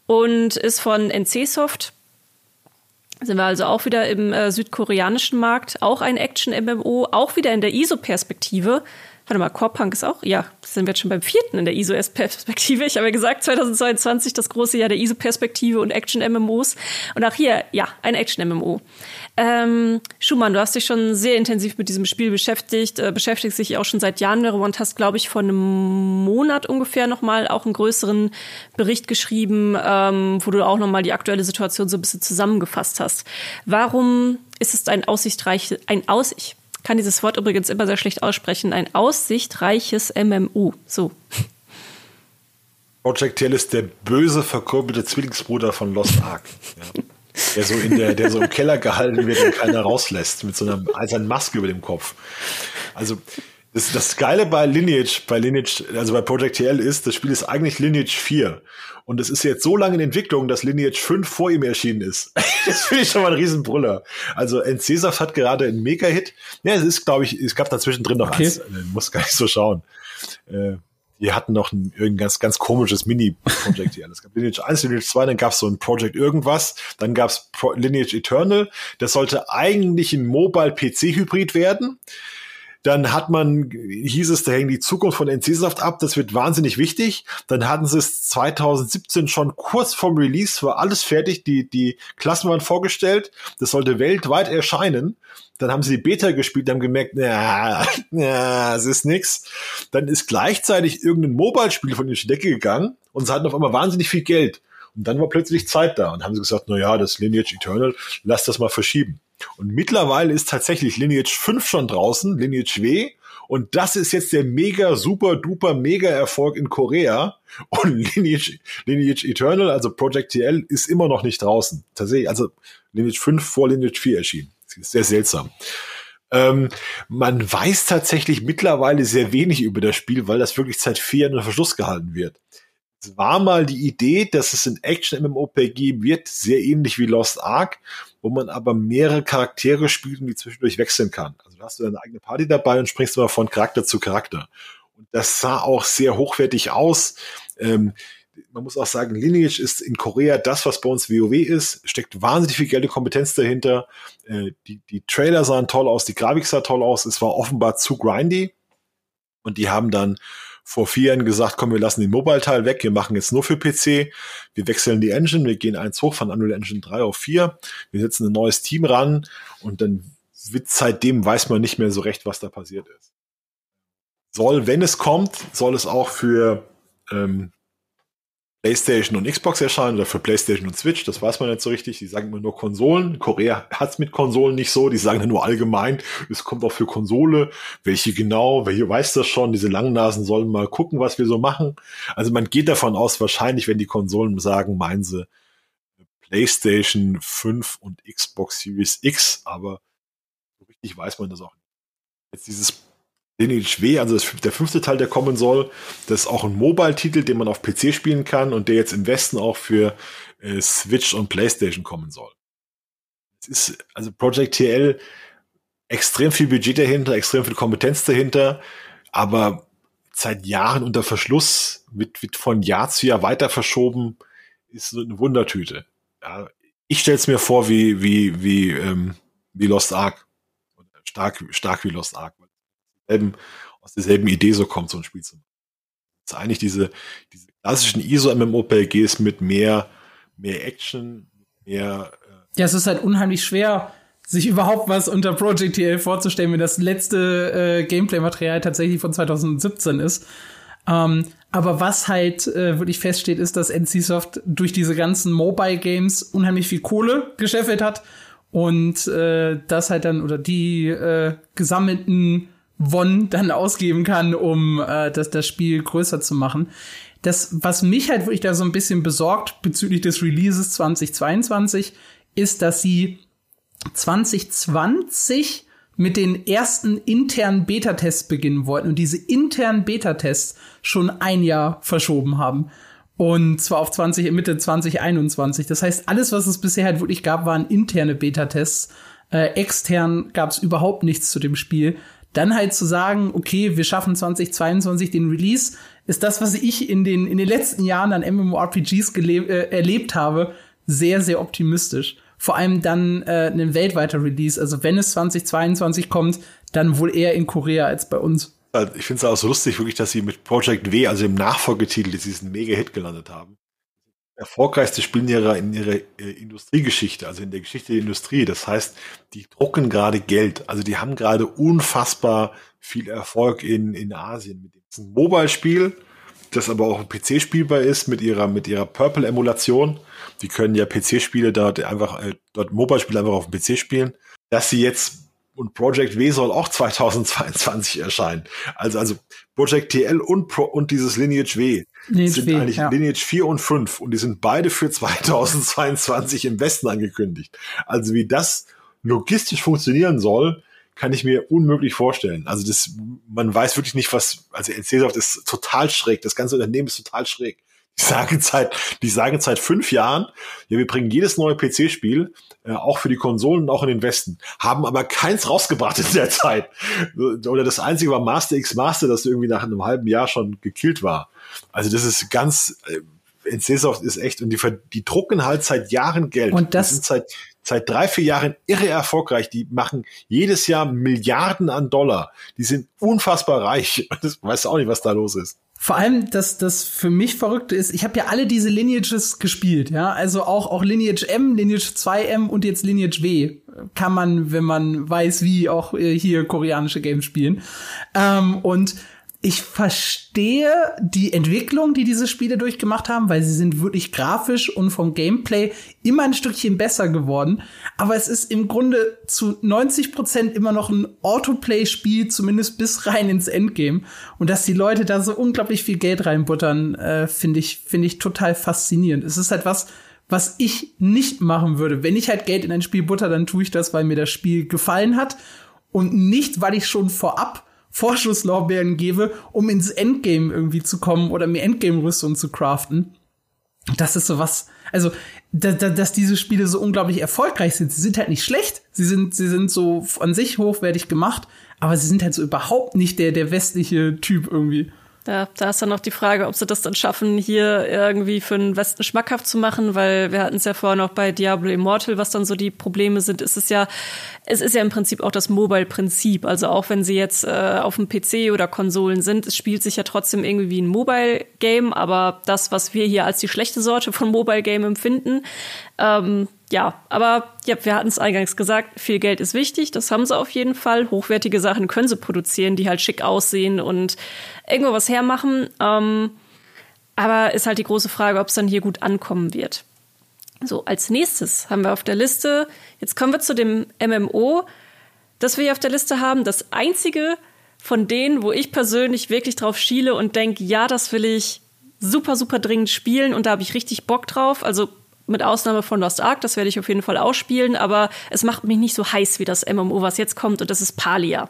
[SPEAKER 1] und ist von NCSoft. Sind wir also auch wieder im äh, südkoreanischen Markt, auch ein Action-MMO, auch wieder in der ISO-Perspektive. Warte mal, Core Punk ist auch, ja, sind wir jetzt schon beim vierten in der ISO-Perspektive. Ich habe ja gesagt, 2022 das große Jahr der ISO-Perspektive und Action-MMOs. Und auch hier, ja, ein Action-MMO. Ähm, Schumann, du hast dich schon sehr intensiv mit diesem Spiel beschäftigt, äh, beschäftigst dich auch schon seit Jahren darüber und hast, glaube ich, vor einem Monat ungefähr nochmal auch einen größeren Bericht geschrieben, ähm, wo du auch nochmal die aktuelle Situation so ein bisschen zusammengefasst hast. Warum ist es ein aussichtreiches, ein Aussicht, kann dieses Wort übrigens immer sehr schlecht aussprechen, ein aussichtreiches MMU. So.
[SPEAKER 2] Project Tail ist der böse, verkurbelte Zwillingsbruder von Lost Ark. Ja. Der so in der, der so im Keller gehalten wird und keiner rauslässt, mit so einer eisernen Maske über dem Kopf. Also, das, das Geile bei Lineage, bei Lineage, also bei Project TL ist, das Spiel ist eigentlich Lineage 4. Und es ist jetzt so lange in Entwicklung, dass Lineage 5 vor ihm erschienen ist. das finde ich schon mal ein Riesenbrüller. Also NCSoft hat gerade einen Mega-Hit. Ja, es ist, glaube ich, es gab dazwischen drin noch okay. eins. Äh, muss gar nicht so schauen. Äh, die hatten noch ein irgendein ganz, ganz komisches Mini-Projekt hier. Es gab Lineage 1, Lineage 2, dann gab es so ein Project irgendwas, dann gab es Lineage Eternal. Das sollte eigentlich ein Mobile-PC-Hybrid werden. Dann hat man, hieß es, da hängt die Zukunft von NC-Soft ab, das wird wahnsinnig wichtig. Dann hatten sie es 2017 schon kurz vorm Release, war alles fertig, die, die Klassen waren vorgestellt, das sollte weltweit erscheinen. Dann haben sie die Beta gespielt, haben gemerkt, na, na, es ist nix. Dann ist gleichzeitig irgendein Mobile-Spiel von ihnen Decke gegangen und sie hatten auf einmal wahnsinnig viel Geld. Und dann war plötzlich Zeit da und haben sie gesagt, na ja, das Lineage Eternal, lass das mal verschieben. Und mittlerweile ist tatsächlich Lineage 5 schon draußen, Lineage W. Und das ist jetzt der mega, super, duper, mega Erfolg in Korea. Und Lineage, Lineage Eternal, also Project TL, ist immer noch nicht draußen. Tatsächlich, also Lineage 5 vor Lineage 4 erschienen. Sehr seltsam. Ähm, man weiß tatsächlich mittlerweile sehr wenig über das Spiel, weil das wirklich seit vier Jahren unter Verschluss gehalten wird. Es war mal die Idee, dass es ein Action-MMOPG wird, sehr ähnlich wie Lost Ark, wo man aber mehrere Charaktere spielt und die zwischendurch wechseln kann. Also da hast du deine eigene Party dabei und springst immer von Charakter zu Charakter. Und das sah auch sehr hochwertig aus. Ähm, man muss auch sagen, Lineage ist in Korea das, was bei uns WoW ist, steckt wahnsinnig viel Geld und Kompetenz dahinter. Äh, die, die Trailer sahen toll aus, die Grafik sah toll aus, es war offenbar zu grindy. Und die haben dann vor vier Jahren gesagt, komm, wir lassen den Mobile-Teil weg, wir machen jetzt nur für PC, wir wechseln die Engine, wir gehen eins hoch von Unreal Engine 3 auf 4, wir setzen ein neues Team ran und dann wird seitdem weiß man nicht mehr so recht, was da passiert ist. Soll, wenn es kommt, soll es auch für ähm, PlayStation und Xbox erscheinen oder für PlayStation und Switch, das weiß man nicht so richtig. Die sagen immer nur Konsolen. Korea hat's mit Konsolen nicht so, die sagen nur allgemein, es kommt auch für Konsole. Welche genau, welche weiß das schon? Diese Langnasen sollen mal gucken, was wir so machen. Also man geht davon aus, wahrscheinlich, wenn die Konsolen sagen, meinen sie PlayStation 5 und Xbox Series X, aber so richtig weiß man das auch nicht. Jetzt dieses Lineage W, also das, der fünfte Teil, der kommen soll. Das ist auch ein Mobile-Titel, den man auf PC spielen kann und der jetzt im Westen auch für äh, Switch und PlayStation kommen soll. Es ist also Project TL extrem viel Budget dahinter, extrem viel Kompetenz dahinter, aber seit Jahren unter Verschluss, wird, wird von Jahr zu Jahr weiter verschoben, ist eine Wundertüte. Ja, ich stelle es mir vor wie, wie, wie, ähm, wie Lost Ark. Stark, stark wie Lost Ark derselben, aus derselben Idee so kommt, so ein Spiel zu machen. Das ist eigentlich diese, diese klassischen ISO-MMOPGs mit mehr, mehr Action, mehr.
[SPEAKER 3] Äh ja, es ist halt unheimlich schwer, sich überhaupt was unter Project TL vorzustellen, wenn das letzte äh, Gameplay-Material tatsächlich von 2017 ist. Ähm, aber was halt äh, wirklich feststeht, ist, dass NCSoft durch diese ganzen Mobile Games unheimlich viel Kohle gescheffelt hat und äh, das halt dann oder die äh, gesammelten Won dann ausgeben kann, um äh, das, das Spiel größer zu machen. Das, was mich halt wirklich da so ein bisschen besorgt bezüglich des Releases 2022, ist, dass sie 2020 mit den ersten internen Beta-Tests beginnen wollten und diese internen Beta-Tests schon ein Jahr verschoben haben. Und zwar auf 20, Mitte 2021. Das heißt, alles, was es bisher halt wirklich gab, waren interne Beta-Tests. Äh, extern gab es überhaupt nichts zu dem Spiel dann halt zu sagen, okay, wir schaffen 2022 den Release, ist das, was ich in den, in den letzten Jahren an MMORPGs äh, erlebt habe, sehr, sehr optimistisch. Vor allem dann äh, ein weltweiter Release. Also wenn es 2022 kommt, dann wohl eher in Korea als bei uns.
[SPEAKER 2] Ich finde es auch so lustig, wirklich, dass sie mit Project W, also im Nachfolgetitel, diesen Mega-Hit gelandet haben erfolgreichste Spiel in ihrer, äh, Industriegeschichte, also in der Geschichte der Industrie. Das heißt, die drucken gerade Geld. Also die haben gerade unfassbar viel Erfolg in, in Asien. Mit diesem Mobile-Spiel, das aber auch ein PC spielbar ist mit ihrer, mit ihrer Purple-Emulation. Die können ja PC-Spiele dort einfach, äh, dort Mobile-Spiele einfach auf dem PC spielen. Dass sie jetzt und Project W soll auch 2022 erscheinen. Also, also Project TL und, Pro, und dieses Lineage W Lineage sind v, eigentlich ja. Lineage 4 und 5 und die sind beide für 2022 im Westen angekündigt. Also wie das logistisch funktionieren soll, kann ich mir unmöglich vorstellen. Also das, man weiß wirklich nicht, was, also NCSoft ist total schräg, das ganze Unternehmen ist total schräg. Die sagen seit, die sagen seit fünf Jahren, ja, wir bringen jedes neue PC-Spiel, äh, auch für die Konsolen, auch in den Westen, haben aber keins rausgebracht in der Zeit. Oder das einzige war Master X Master, das irgendwie nach einem halben Jahr schon gekillt war. Also das ist ganz, äh, NCSoft ist echt, und die, die drucken halt seit Jahren Geld.
[SPEAKER 3] Und das
[SPEAKER 2] sind seit, seit drei, vier Jahren irre erfolgreich. Die machen jedes Jahr Milliarden an Dollar. Die sind unfassbar reich. Das weiß auch nicht, was da los ist.
[SPEAKER 3] Vor allem, dass das für mich Verrückte ist, ich habe ja alle diese Lineages gespielt, ja, also auch auch Lineage M, Lineage 2M und jetzt Lineage W kann man, wenn man weiß, wie auch äh, hier koreanische Games spielen. Ähm, und ich verstehe die Entwicklung, die diese Spiele durchgemacht haben, weil sie sind wirklich grafisch und vom Gameplay immer ein Stückchen besser geworden. Aber es ist im Grunde zu 90 Prozent immer noch ein Autoplay-Spiel, zumindest bis rein ins Endgame. Und dass die Leute da so unglaublich viel Geld reinbuttern, äh, finde ich, finde ich total faszinierend. Es ist halt was, was ich nicht machen würde. Wenn ich halt Geld in ein Spiel butter, dann tue ich das, weil mir das Spiel gefallen hat und nicht, weil ich schon vorab Vorschusslorbeeren gebe, um ins Endgame irgendwie zu kommen oder mir Endgame-Rüstung zu craften. Das ist so was, also, da, da, dass diese Spiele so unglaublich erfolgreich sind. Sie sind halt nicht schlecht. Sie sind, sie sind so an sich hochwertig gemacht, aber sie sind halt so überhaupt nicht der, der westliche Typ irgendwie.
[SPEAKER 1] Da, da ist dann noch die Frage, ob sie das dann schaffen, hier irgendwie für den Westen schmackhaft zu machen, weil wir hatten es ja vorhin auch bei Diablo Immortal, was dann so die Probleme sind. Es ist ja, es ist ja im Prinzip auch das Mobile-Prinzip. Also auch wenn sie jetzt äh, auf dem PC oder Konsolen sind, es spielt sich ja trotzdem irgendwie wie ein Mobile-Game, aber das, was wir hier als die schlechte Sorte von Mobile-Game empfinden, ähm, ja, aber ja, wir hatten es eingangs gesagt, viel Geld ist wichtig, das haben sie auf jeden Fall. Hochwertige Sachen können sie produzieren, die halt schick aussehen und irgendwo was hermachen. Ähm, Aber ist halt die große Frage, ob es dann hier gut ankommen wird. So, als nächstes haben wir auf der Liste, jetzt kommen wir zu dem MMO, das wir hier auf der Liste haben. Das einzige von denen, wo ich persönlich wirklich drauf schiele und denke, ja, das will ich super, super dringend spielen und da habe ich richtig Bock drauf. Also mit Ausnahme von Lost Ark, das werde ich auf jeden Fall ausspielen, aber es macht mich nicht so heiß wie das MMO, was jetzt kommt, und das ist Palia.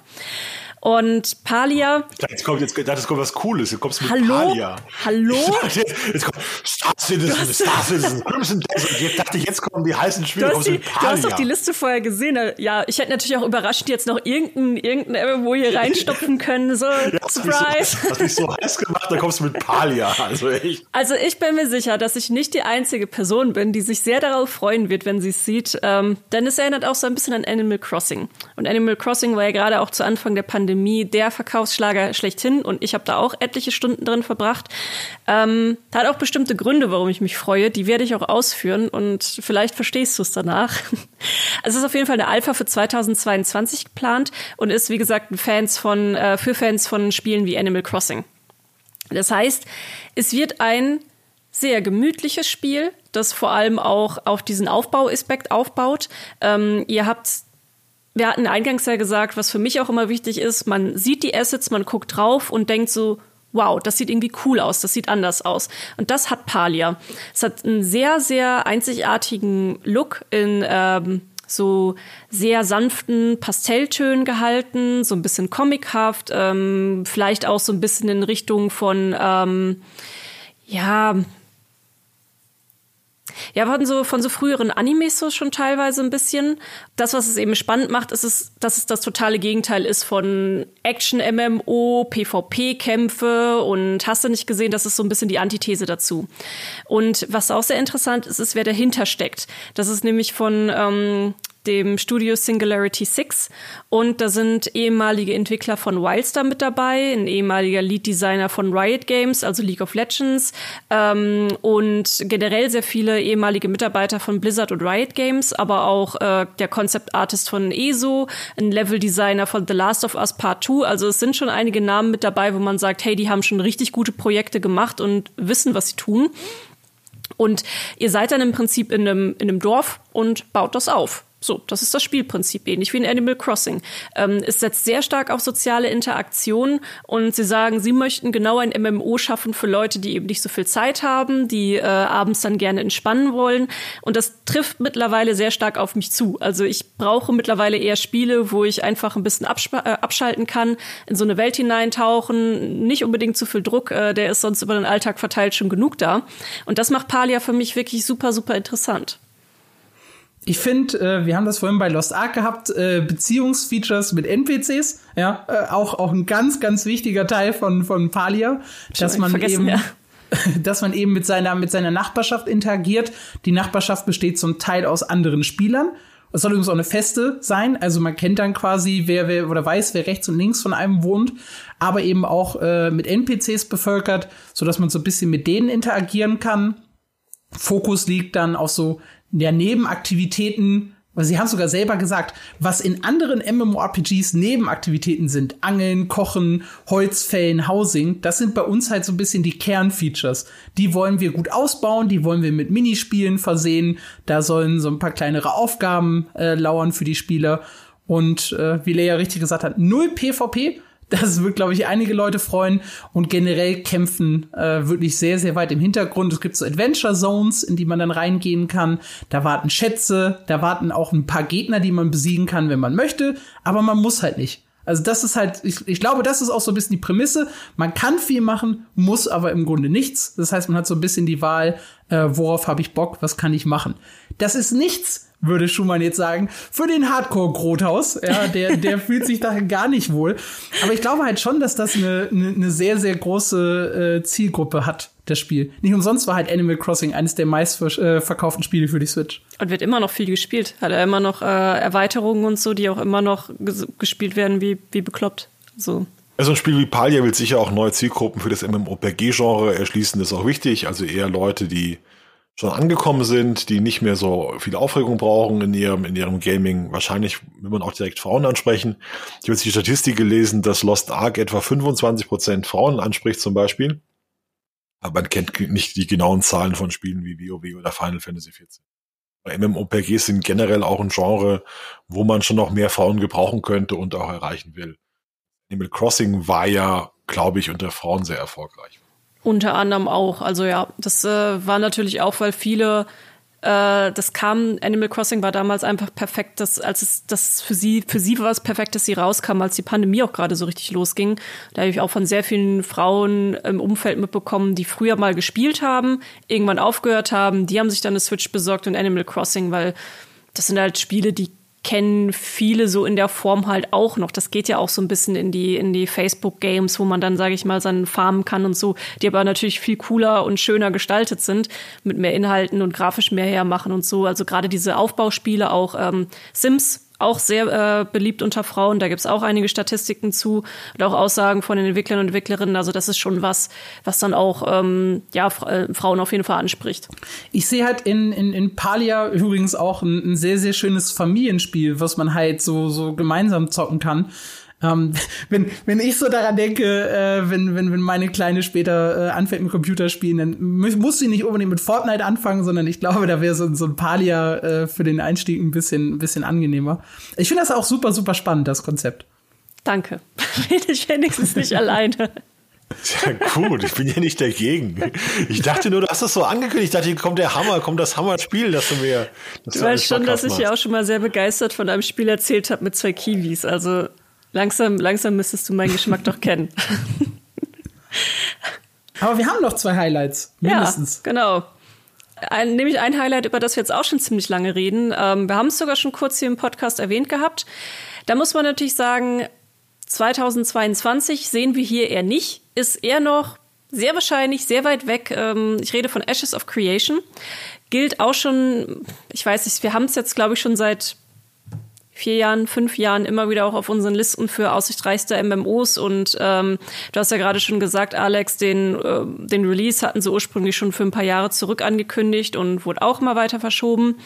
[SPEAKER 1] Und Palia.
[SPEAKER 2] Jetzt kommt jetzt, das kommt was Cooles. Jetzt kommst du mit
[SPEAKER 1] Hallo?
[SPEAKER 2] Palia.
[SPEAKER 1] Hallo?
[SPEAKER 2] Jetzt, jetzt kommt Star Citizen, Star Citizen, Crimson Desert. Jetzt dachte ich, jetzt kommen die heißen Spiele.
[SPEAKER 1] Du hast,
[SPEAKER 2] du
[SPEAKER 1] die, du hast doch die Liste vorher gesehen. Ja, ich hätte natürlich auch überrascht jetzt noch irgendein, irgendein MMO hier reinstopfen können. So,
[SPEAKER 2] Ja, hast mich
[SPEAKER 1] Surprise.
[SPEAKER 2] So, hast mich so heiß gemacht, dann kommst du mit Palia. Also echt.
[SPEAKER 1] Also ich bin mir sicher, dass ich nicht die einzige Person bin, die sich sehr darauf freuen wird, wenn sie es sieht. Ähm, denn es erinnert auch so ein bisschen an Animal Crossing. Und Animal Crossing war ja gerade auch zu Anfang der Pandemie der Verkaufsschlager schlechthin. Und ich habe da auch etliche Stunden drin verbracht. Ähm, hat auch bestimmte Gründe, warum ich mich freue. Die werde ich auch ausführen und vielleicht verstehst du es danach. Also es ist auf jeden Fall eine Alpha für 2022 geplant und ist, wie gesagt, Fans von, äh, für Fans von Spielen wie Animal Crossing. Das heißt, es wird ein sehr gemütliches Spiel, das vor allem auch auf diesen Aufbauaspekt aufbaut. Ähm, ihr habt wir hatten eingangs ja gesagt, was für mich auch immer wichtig ist, man sieht die Assets, man guckt drauf und denkt so, wow, das sieht irgendwie cool aus, das sieht anders aus. Und das hat Palia. Es hat einen sehr, sehr einzigartigen Look in ähm, so sehr sanften Pastelltönen gehalten, so ein bisschen comichaft, ähm, vielleicht auch so ein bisschen in Richtung von, ähm, ja, ja, von so, von so früheren Animes so schon teilweise ein bisschen. Das, was es eben spannend macht, ist es, dass es das totale Gegenteil ist von Action-MMO, PvP-Kämpfe und hast du nicht gesehen, das ist so ein bisschen die Antithese dazu. Und was auch sehr interessant ist, ist, wer dahinter steckt. Das ist nämlich von ähm, dem Studio Singularity 6 und da sind ehemalige Entwickler von Wildstar mit dabei, ein ehemaliger Lead-Designer von Riot Games, also League of Legends ähm, und generell sehr viele ehemalige Mitarbeiter von Blizzard und Riot Games, aber auch äh, der Concept Artist von ESO, ein Level-Designer von The Last of Us Part 2, also es sind schon einige Namen mit dabei, wo man sagt, hey, die haben schon richtig gute Projekte gemacht und wissen, was sie tun. Und ihr seid dann im Prinzip in einem, in einem Dorf und baut das auf. So, das ist das Spielprinzip, ähnlich wie in Animal Crossing. Ähm, es setzt sehr stark auf soziale Interaktion und sie sagen, sie möchten genau ein MMO schaffen für Leute, die eben nicht so viel Zeit haben, die äh, abends dann gerne entspannen wollen. Und das trifft mittlerweile sehr stark auf mich zu. Also ich brauche mittlerweile eher Spiele, wo ich einfach ein bisschen äh, abschalten kann, in so eine Welt hineintauchen, nicht unbedingt zu viel Druck, äh, der ist sonst über den Alltag verteilt schon genug da. Und das macht Palia für mich wirklich super, super interessant.
[SPEAKER 3] Ich finde, äh, wir haben das vorhin bei Lost Ark gehabt, äh, Beziehungsfeatures mit NPCs, ja, äh, auch auch ein ganz ganz wichtiger Teil von von Palia, dass man eben
[SPEAKER 1] ja.
[SPEAKER 3] dass man eben mit seiner mit seiner Nachbarschaft interagiert. Die Nachbarschaft besteht zum Teil aus anderen Spielern. Es soll übrigens auch eine feste sein, also man kennt dann quasi, wer, wer oder weiß, wer rechts und links von einem wohnt, aber eben auch äh, mit NPCs bevölkert, so dass man so ein bisschen mit denen interagieren kann. Fokus liegt dann auf so ja, Nebenaktivitäten, weil sie haben sogar selber gesagt, was in anderen MMORPGs Nebenaktivitäten sind, Angeln, Kochen, Holzfällen, Housing, das sind bei uns halt so ein bisschen die Kernfeatures. Die wollen wir gut ausbauen, die wollen wir mit Minispielen versehen, da sollen so ein paar kleinere Aufgaben äh, lauern für die Spieler. Und äh, wie Leia richtig gesagt hat, null PvP, das wird, glaube ich, einige Leute freuen. Und generell kämpfen äh, wirklich sehr, sehr weit im Hintergrund. Es gibt so Adventure Zones, in die man dann reingehen kann. Da warten Schätze, da warten auch ein paar Gegner, die man besiegen kann, wenn man möchte. Aber man muss halt nicht. Also das ist halt, ich, ich glaube, das ist auch so ein bisschen die Prämisse. Man kann viel machen, muss aber im Grunde nichts. Das heißt, man hat so ein bisschen die Wahl, äh, worauf habe ich Bock, was kann ich machen. Das ist nichts, würde Schumann jetzt sagen, für den Hardcore-Grothaus. Ja, der, der fühlt sich da gar nicht wohl. Aber ich glaube halt schon, dass das eine, eine, eine sehr, sehr große äh, Zielgruppe hat, das Spiel. Nicht umsonst war halt Animal Crossing eines der meistverkauften äh, Spiele für die Switch.
[SPEAKER 1] Und wird immer noch viel gespielt. Hat er immer noch äh, Erweiterungen und so, die auch immer noch ges gespielt werden wie, wie bekloppt. So.
[SPEAKER 2] Also ein Spiel wie Palia will sicher auch neue Zielgruppen für das MMORPG-Genre erschließen. Das ist auch wichtig. Also eher Leute, die schon angekommen sind, die nicht mehr so viel Aufregung brauchen in ihrem, in ihrem Gaming. Wahrscheinlich will man auch direkt Frauen ansprechen. Ich habe jetzt die Statistik gelesen, dass Lost Ark etwa 25% Frauen anspricht zum Beispiel. Aber man kennt nicht die genauen Zahlen von Spielen wie WoW oder Final Fantasy XIV. MMORPGs sind generell auch ein Genre, wo man schon noch mehr Frauen gebrauchen könnte und auch erreichen will. Animal Crossing war ja, glaube ich, unter Frauen sehr erfolgreich.
[SPEAKER 1] Unter anderem auch. Also ja, das äh, war natürlich auch, weil viele äh, das kam, Animal Crossing war damals einfach perfekt, dass, als es das für sie, für sie war es perfekt, dass sie rauskam, als die Pandemie auch gerade so richtig losging. Da habe ich auch von sehr vielen Frauen im Umfeld mitbekommen, die früher mal gespielt haben, irgendwann aufgehört haben, die haben sich dann eine Switch besorgt und Animal Crossing, weil das sind halt Spiele, die kennen viele so in der Form halt auch noch. Das geht ja auch so ein bisschen in die, in die Facebook-Games, wo man dann, sage ich mal, seinen farmen kann und so, die aber natürlich viel cooler und schöner gestaltet sind, mit mehr Inhalten und grafisch mehr hermachen und so. Also gerade diese Aufbauspiele, auch ähm, Sims auch sehr äh, beliebt unter Frauen. Da gibt's auch einige Statistiken zu und auch Aussagen von den Entwicklern und Entwicklerinnen. Also das ist schon was, was dann auch ähm, ja, äh, Frauen auf jeden Fall anspricht.
[SPEAKER 3] Ich sehe halt in, in, in Palia übrigens auch ein, ein sehr, sehr schönes Familienspiel, was man halt so, so gemeinsam zocken kann. Ähm, wenn, wenn ich so daran denke, äh, wenn, wenn, wenn meine Kleine später äh, anfängt mit Computerspielen, dann muss sie nicht unbedingt mit Fortnite anfangen, sondern ich glaube, da wäre so, so ein Palia äh, für den Einstieg ein bisschen, ein bisschen angenehmer. Ich finde das auch super, super spannend, das Konzept.
[SPEAKER 1] Danke. Bin ich wenigstens nicht alleine.
[SPEAKER 2] Ja, gut, ich bin ja nicht dagegen. Ich dachte nur, du hast es so angekündigt. Ich dachte, hier kommt der Hammer, kommt das Hammer-Spiel, das du mir.
[SPEAKER 1] Das du weißt schon, dass ich ja auch schon mal sehr begeistert von einem Spiel erzählt habe mit zwei Kiwis. Also Langsam, langsam müsstest du meinen Geschmack doch kennen.
[SPEAKER 3] Aber wir haben noch zwei Highlights, mindestens.
[SPEAKER 1] Ja, genau. Ein, nämlich ein Highlight, über das wir jetzt auch schon ziemlich lange reden. Ähm, wir haben es sogar schon kurz hier im Podcast erwähnt gehabt. Da muss man natürlich sagen, 2022 sehen wir hier eher nicht. Ist eher noch sehr wahrscheinlich sehr weit weg. Ähm, ich rede von Ashes of Creation. Gilt auch schon, ich weiß nicht, wir haben es jetzt, glaube ich, schon seit vier Jahren, fünf Jahren immer wieder auch auf unseren Listen für aussichtsreichste MMOs. Und ähm, du hast ja gerade schon gesagt, Alex, den, äh, den Release hatten sie ursprünglich schon für ein paar Jahre zurück angekündigt und wurde auch immer weiter verschoben.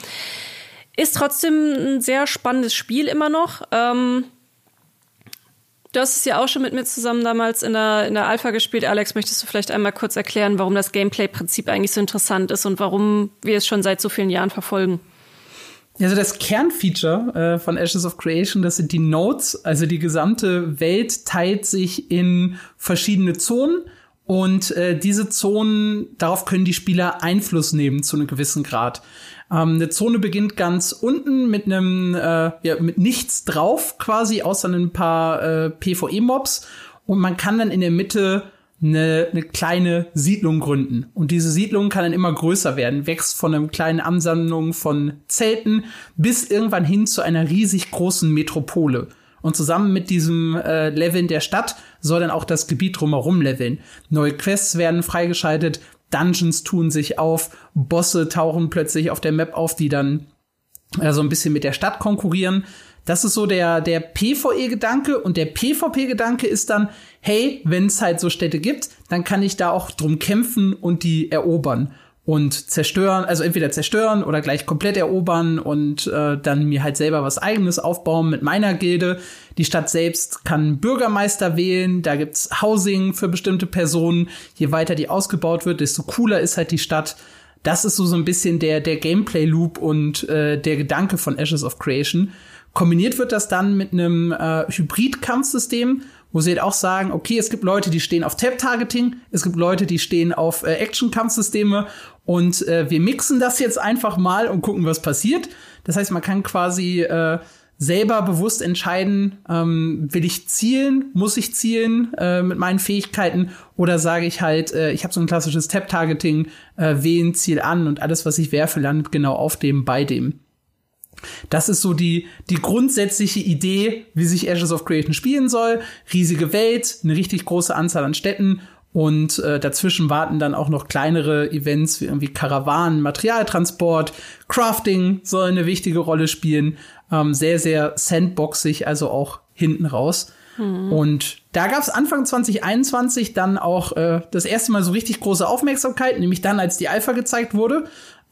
[SPEAKER 1] Ist trotzdem ein sehr spannendes Spiel immer noch. Ähm, Du hast es ja auch schon mit mir zusammen damals in der, in der Alpha gespielt. Alex, möchtest du vielleicht einmal kurz erklären, warum das Gameplay-Prinzip eigentlich so interessant ist und warum wir es schon seit so vielen Jahren verfolgen?
[SPEAKER 3] Also das Kernfeature äh, von Ashes of Creation, das sind die Nodes. Also die gesamte Welt teilt sich in verschiedene Zonen und äh, diese Zonen, darauf können die Spieler Einfluss nehmen zu einem gewissen Grad. Ähm, eine Zone beginnt ganz unten mit einem äh, ja, mit nichts drauf quasi, außer ein paar äh, PvE-Mobs und man kann dann in der Mitte eine, eine kleine Siedlung gründen. Und diese Siedlung kann dann immer größer werden, wächst von einer kleinen Ansammlung von Zelten bis irgendwann hin zu einer riesig großen Metropole. Und zusammen mit diesem äh, Leveln der Stadt soll dann auch das Gebiet drumherum leveln. Neue Quests werden freigeschaltet, Dungeons tun sich auf, Bosse tauchen plötzlich auf der Map auf, die dann äh, so ein bisschen mit der Stadt konkurrieren. Das ist so der, der PvE-Gedanke und der PvP-Gedanke ist dann, hey, wenn es halt so Städte gibt, dann kann ich da auch drum kämpfen und die erobern und zerstören, also entweder zerstören oder gleich komplett erobern und äh, dann mir halt selber was eigenes aufbauen mit meiner Gilde. Die Stadt selbst kann Bürgermeister wählen, da gibt's Housing für bestimmte Personen. Je weiter die ausgebaut wird, desto cooler ist halt die Stadt. Das ist so so ein bisschen der der Gameplay Loop und äh, der Gedanke von Ashes of Creation. Kombiniert wird das dann mit einem äh, Hybrid-Kampfsystem, wo sie halt auch sagen, okay, es gibt Leute, die stehen auf Tap-Targeting, es gibt Leute, die stehen auf äh, Action-Kampfsysteme und äh, wir mixen das jetzt einfach mal und gucken, was passiert. Das heißt, man kann quasi äh, selber bewusst entscheiden, ähm, will ich zielen, muss ich zielen äh, mit meinen Fähigkeiten oder sage ich halt, äh, ich habe so ein klassisches Tap-Targeting, äh, wählen Ziel an und alles, was ich werfe, landet genau auf dem, bei dem. Das ist so die, die grundsätzliche Idee, wie sich Ashes of Creation spielen soll. Riesige Welt, eine richtig große Anzahl an Städten und äh, dazwischen warten dann auch noch kleinere Events wie irgendwie Karawanen, Materialtransport, Crafting soll eine wichtige Rolle spielen. Ähm, sehr, sehr sandboxig, also auch hinten raus. Mhm. Und da gab es Anfang 2021 dann auch äh, das erste Mal so richtig große Aufmerksamkeit, nämlich dann, als die Alpha gezeigt wurde.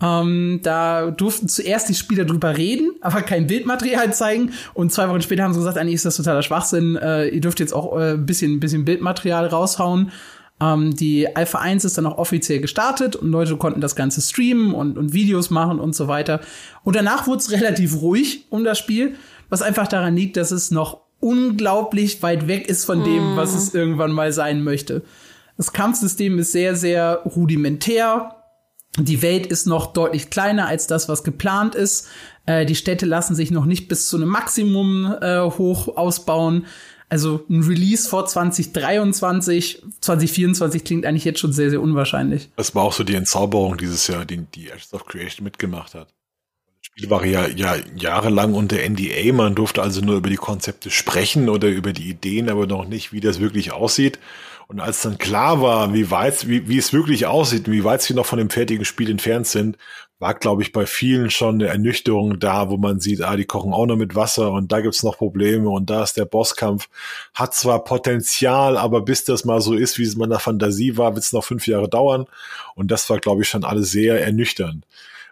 [SPEAKER 3] Ähm, da durften zuerst die Spieler drüber reden, aber kein Bildmaterial zeigen. Und zwei Wochen später haben sie gesagt, eigentlich ist das totaler Schwachsinn. Äh, ihr dürft jetzt auch äh, ein bisschen, ein bisschen Bildmaterial raushauen. Ähm, die Alpha 1 ist dann auch offiziell gestartet und Leute konnten das Ganze streamen und, und Videos machen und so weiter. Und danach wurde es relativ ruhig um das Spiel, was einfach daran liegt, dass es noch unglaublich weit weg ist von dem, was es irgendwann mal sein möchte. Das Kampfsystem ist sehr, sehr rudimentär. Die Welt ist noch deutlich kleiner als das, was geplant ist. Äh, die Städte lassen sich noch nicht bis zu einem Maximum äh, hoch ausbauen. Also ein Release vor 2023, 2024 klingt eigentlich jetzt schon sehr, sehr unwahrscheinlich.
[SPEAKER 2] Das war auch so die Entzauberung dieses Jahr, die die Ashes of Creation mitgemacht hat. Das Spiel war ja, ja jahrelang unter NDA, man durfte also nur über die Konzepte sprechen oder über die Ideen, aber noch nicht, wie das wirklich aussieht. Und als dann klar war, wie weit, wie, wie es wirklich aussieht, wie weit sie noch von dem fertigen Spiel entfernt sind, war, glaube ich, bei vielen schon eine Ernüchterung da, wo man sieht, ah, die kochen auch noch mit Wasser und da gibt's noch Probleme und da ist der Bosskampf. Hat zwar Potenzial, aber bis das mal so ist, wie es in meiner Fantasie war, wird's noch fünf Jahre dauern. Und das war, glaube ich, schon alles sehr ernüchternd.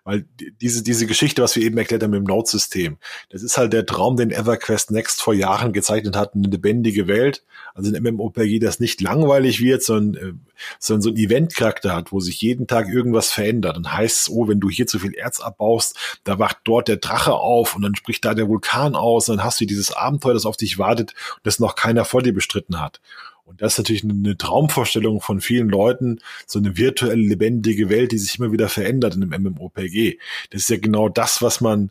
[SPEAKER 2] Weil diese, diese Geschichte, was wir eben erklärt haben mit dem Node-System, das ist halt der Traum, den EverQuest Next vor Jahren gezeichnet hat, eine lebendige Welt. Also ein MMORPG, das nicht langweilig wird, sondern, äh, sondern so ein Event-Charakter hat, wo sich jeden Tag irgendwas verändert. Dann heißt es, oh, wenn du hier zu viel Erz abbaust, da wacht dort der Drache auf und dann spricht da der Vulkan aus und dann hast du dieses Abenteuer, das auf dich wartet und das noch keiner vor dir bestritten hat. Und das ist natürlich eine Traumvorstellung von vielen Leuten, so eine virtuelle, lebendige Welt, die sich immer wieder verändert in einem MMOPG. Das ist ja genau das, was man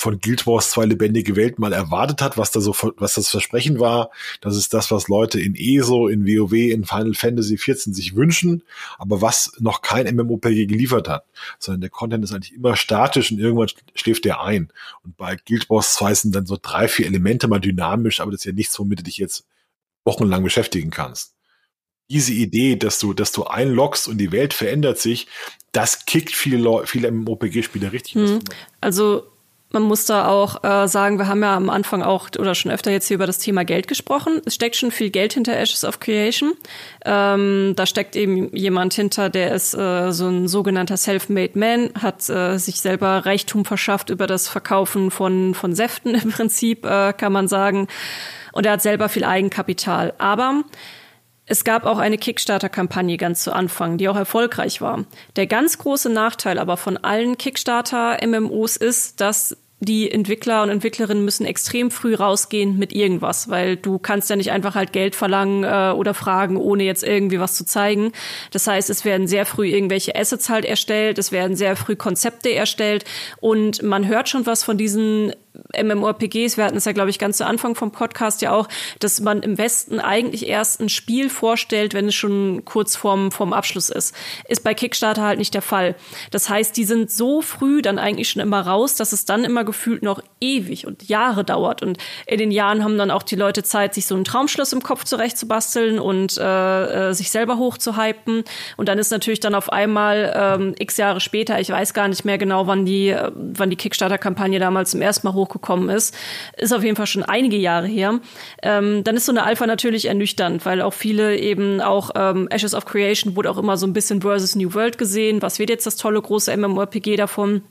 [SPEAKER 2] von Guild Wars 2 lebendige Welt mal erwartet hat, was da so, was das Versprechen war. Das ist das, was Leute in ESO, in WoW, in Final Fantasy 14 sich wünschen, aber was noch kein MMOPG geliefert hat. Sondern der Content ist eigentlich immer statisch und irgendwann schläft der ein. Und bei Guild Wars 2 sind dann so drei, vier Elemente mal dynamisch, aber das ist ja nichts, womit du dich jetzt wochenlang beschäftigen kannst. Diese Idee, dass du, dass du einloggst und die Welt verändert sich, das kickt viele, viele MMOPG-Spieler richtig.
[SPEAKER 1] Mhm. Also man muss da auch äh, sagen, wir haben ja am Anfang auch oder schon öfter jetzt hier über das Thema Geld gesprochen. Es steckt schon viel Geld hinter Ashes of Creation. Ähm, da steckt eben jemand hinter, der ist äh, so ein sogenannter Self-Made Man, hat äh, sich selber Reichtum verschafft über das Verkaufen von, von Säften im Prinzip, äh, kann man sagen. Und er hat selber viel Eigenkapital. Aber es gab auch eine Kickstarter-Kampagne ganz zu Anfang, die auch erfolgreich war. Der ganz große Nachteil aber von allen Kickstarter-MMOs ist, dass die Entwickler und Entwicklerinnen müssen extrem früh rausgehen mit irgendwas, weil du kannst ja nicht einfach halt Geld verlangen äh, oder fragen, ohne jetzt irgendwie was zu zeigen. Das heißt, es werden sehr früh irgendwelche Assets halt erstellt, es werden sehr früh Konzepte erstellt und man hört schon was von diesen MMORPGs, wir hatten es ja, glaube ich, ganz zu Anfang vom Podcast ja auch, dass man im Westen eigentlich erst ein Spiel vorstellt, wenn es schon kurz vorm, vorm Abschluss ist. Ist bei Kickstarter halt nicht der Fall. Das heißt, die sind so früh dann eigentlich schon immer raus, dass es dann immer gefühlt noch ewig und Jahre dauert. Und in den Jahren haben dann auch die Leute Zeit, sich so einen Traumschluss im Kopf zurechtzubasteln und äh, äh, sich selber hochzuhypen. Und dann ist natürlich dann auf einmal ähm, x Jahre später, ich weiß gar nicht mehr genau, wann die, äh, wann die Kickstarter-Kampagne damals zum ersten Mal hochgekommen ist. Ist auf jeden Fall schon einige Jahre her. Ähm, dann ist so eine Alpha natürlich ernüchternd, weil auch viele eben auch ähm, Ashes of Creation wurde auch immer so ein bisschen versus New World gesehen. Was wird jetzt das tolle große MMORPG davon?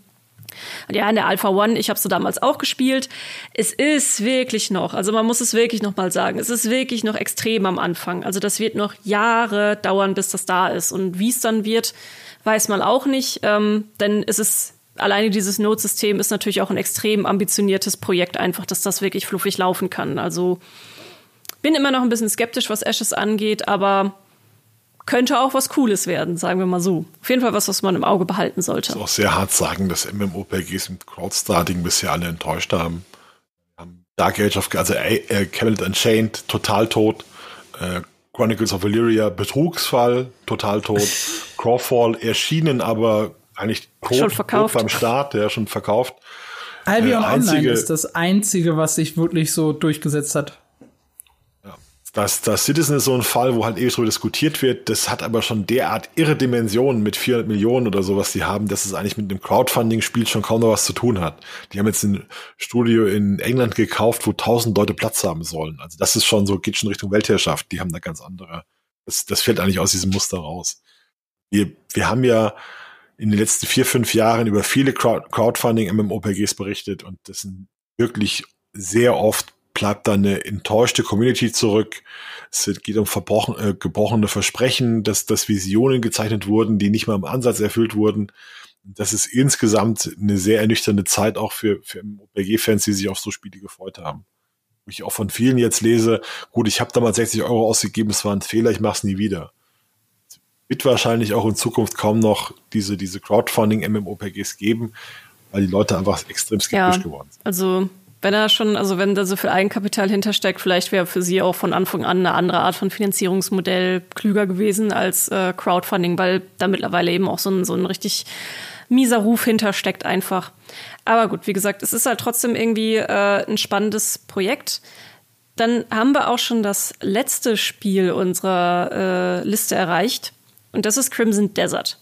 [SPEAKER 1] Ja, in der Alpha One, ich habe so damals auch gespielt. Es ist wirklich noch, also man muss es wirklich noch mal sagen, es ist wirklich noch extrem am Anfang. Also das wird noch Jahre dauern, bis das da ist. Und wie es dann wird, weiß man auch nicht, ähm, denn es ist alleine dieses Notsystem ist natürlich auch ein extrem ambitioniertes Projekt, einfach, dass das wirklich fluffig laufen kann. Also bin immer noch ein bisschen skeptisch, was Ashes angeht, aber könnte auch was Cooles werden, sagen wir mal so. Auf jeden Fall was, was man im Auge behalten sollte.
[SPEAKER 2] Ich muss auch sehr hart sagen, dass MMOPGs mit Crowdstarting bisher alle enttäuscht haben. Dark Age of, also äh, Cabinet Unchained, total tot. Äh, Chronicles of Valyria, Betrugsfall, total tot. Crawfall erschienen, aber eigentlich tot,
[SPEAKER 1] schon verkauft.
[SPEAKER 2] Tot beim Start, der ja, schon verkauft.
[SPEAKER 3] Albion äh, Online ist das einzige, was sich wirklich so durchgesetzt hat.
[SPEAKER 2] Das, das Citizen ist so ein Fall, wo halt ewig drüber diskutiert wird. Das hat aber schon derart irre Dimensionen mit 400 Millionen oder so, was die haben, dass es eigentlich mit einem Crowdfunding-Spiel schon kaum noch was zu tun hat. Die haben jetzt ein Studio in England gekauft, wo 1000 Leute Platz haben sollen. Also das ist schon so, geht schon Richtung Weltherrschaft. Die haben da ganz andere. Das, das fällt eigentlich aus diesem Muster raus. Wir, wir haben ja in den letzten vier, fünf Jahren über viele Crowdfunding-MMOPGs berichtet und das sind wirklich sehr oft bleibt da eine enttäuschte Community zurück. Es geht um äh, gebrochene Versprechen, dass, dass Visionen gezeichnet wurden, die nicht mal im Ansatz erfüllt wurden. Das ist insgesamt eine sehr ernüchternde Zeit auch für, für OPG-Fans, die sich auf so Spiele gefreut haben. Wo ich auch von vielen jetzt lese, gut, ich habe damals 60 Euro ausgegeben, es war ein Fehler, ich mache es nie wieder. Es wird wahrscheinlich auch in Zukunft kaum noch diese, diese Crowdfunding-MMOPGs geben, weil die Leute einfach extrem skeptisch ja, geworden sind.
[SPEAKER 1] Also wenn er schon, also wenn da so viel Eigenkapital hintersteckt, vielleicht wäre für sie auch von Anfang an eine andere Art von Finanzierungsmodell klüger gewesen als äh, Crowdfunding, weil da mittlerweile eben auch so ein, so ein richtig mieser Ruf hintersteckt einfach. Aber gut, wie gesagt, es ist halt trotzdem irgendwie äh, ein spannendes Projekt. Dann haben wir auch schon das letzte Spiel unserer äh, Liste erreicht und das ist Crimson Desert.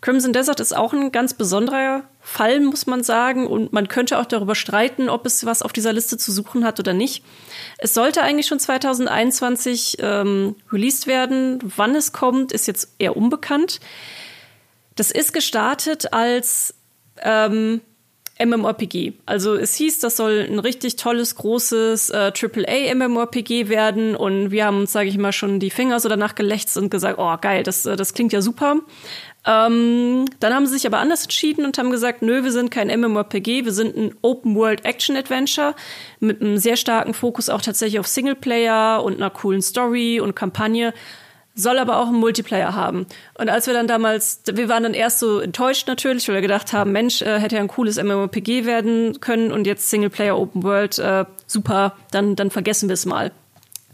[SPEAKER 1] Crimson Desert ist auch ein ganz besonderer Fall, muss man sagen. Und man könnte auch darüber streiten, ob es was auf dieser Liste zu suchen hat oder nicht. Es sollte eigentlich schon 2021 ähm, released werden. Wann es kommt, ist jetzt eher unbekannt. Das ist gestartet als ähm, MMORPG. Also es hieß, das soll ein richtig tolles, großes äh, AAA MMORPG werden und wir haben uns, sage ich mal, schon die Finger so danach gelächzt und gesagt, oh geil, das, äh, das klingt ja super. Ähm, dann haben sie sich aber anders entschieden und haben gesagt, nö, wir sind kein MMORPG, wir sind ein Open-World-Action-Adventure mit einem sehr starken Fokus auch tatsächlich auf Singleplayer und einer coolen Story und Kampagne, soll aber auch einen Multiplayer haben. Und als wir dann damals, wir waren dann erst so enttäuscht natürlich, weil wir gedacht haben, Mensch, äh, hätte ja ein cooles MMORPG werden können und jetzt Singleplayer Open World, äh, super, dann, dann vergessen wir es mal.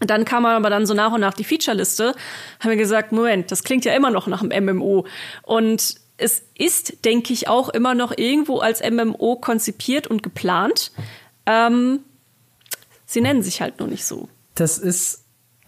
[SPEAKER 1] Dann kam aber dann so nach und nach die Featureliste, haben wir gesagt, Moment, das klingt ja immer noch nach einem MMO. Und es ist, denke ich, auch immer noch irgendwo als MMO konzipiert und geplant. Ähm, sie nennen sich halt nur nicht so.
[SPEAKER 3] Das ist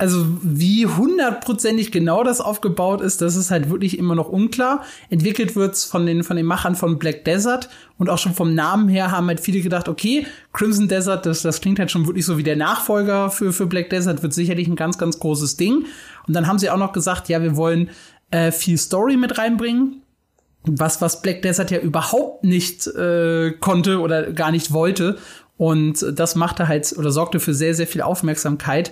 [SPEAKER 3] also wie hundertprozentig genau das aufgebaut ist, das ist halt wirklich immer noch unklar. Entwickelt wird's von den, von den Machern von Black Desert und auch schon vom Namen her haben halt viele gedacht, okay, Crimson Desert, das, das klingt halt schon wirklich so wie der Nachfolger für, für Black Desert, wird sicherlich ein ganz, ganz großes Ding. Und dann haben sie auch noch gesagt, ja, wir wollen äh, viel Story mit reinbringen. Was, was Black Desert ja überhaupt nicht äh, konnte oder gar nicht wollte. Und das machte halt oder sorgte für sehr, sehr viel Aufmerksamkeit.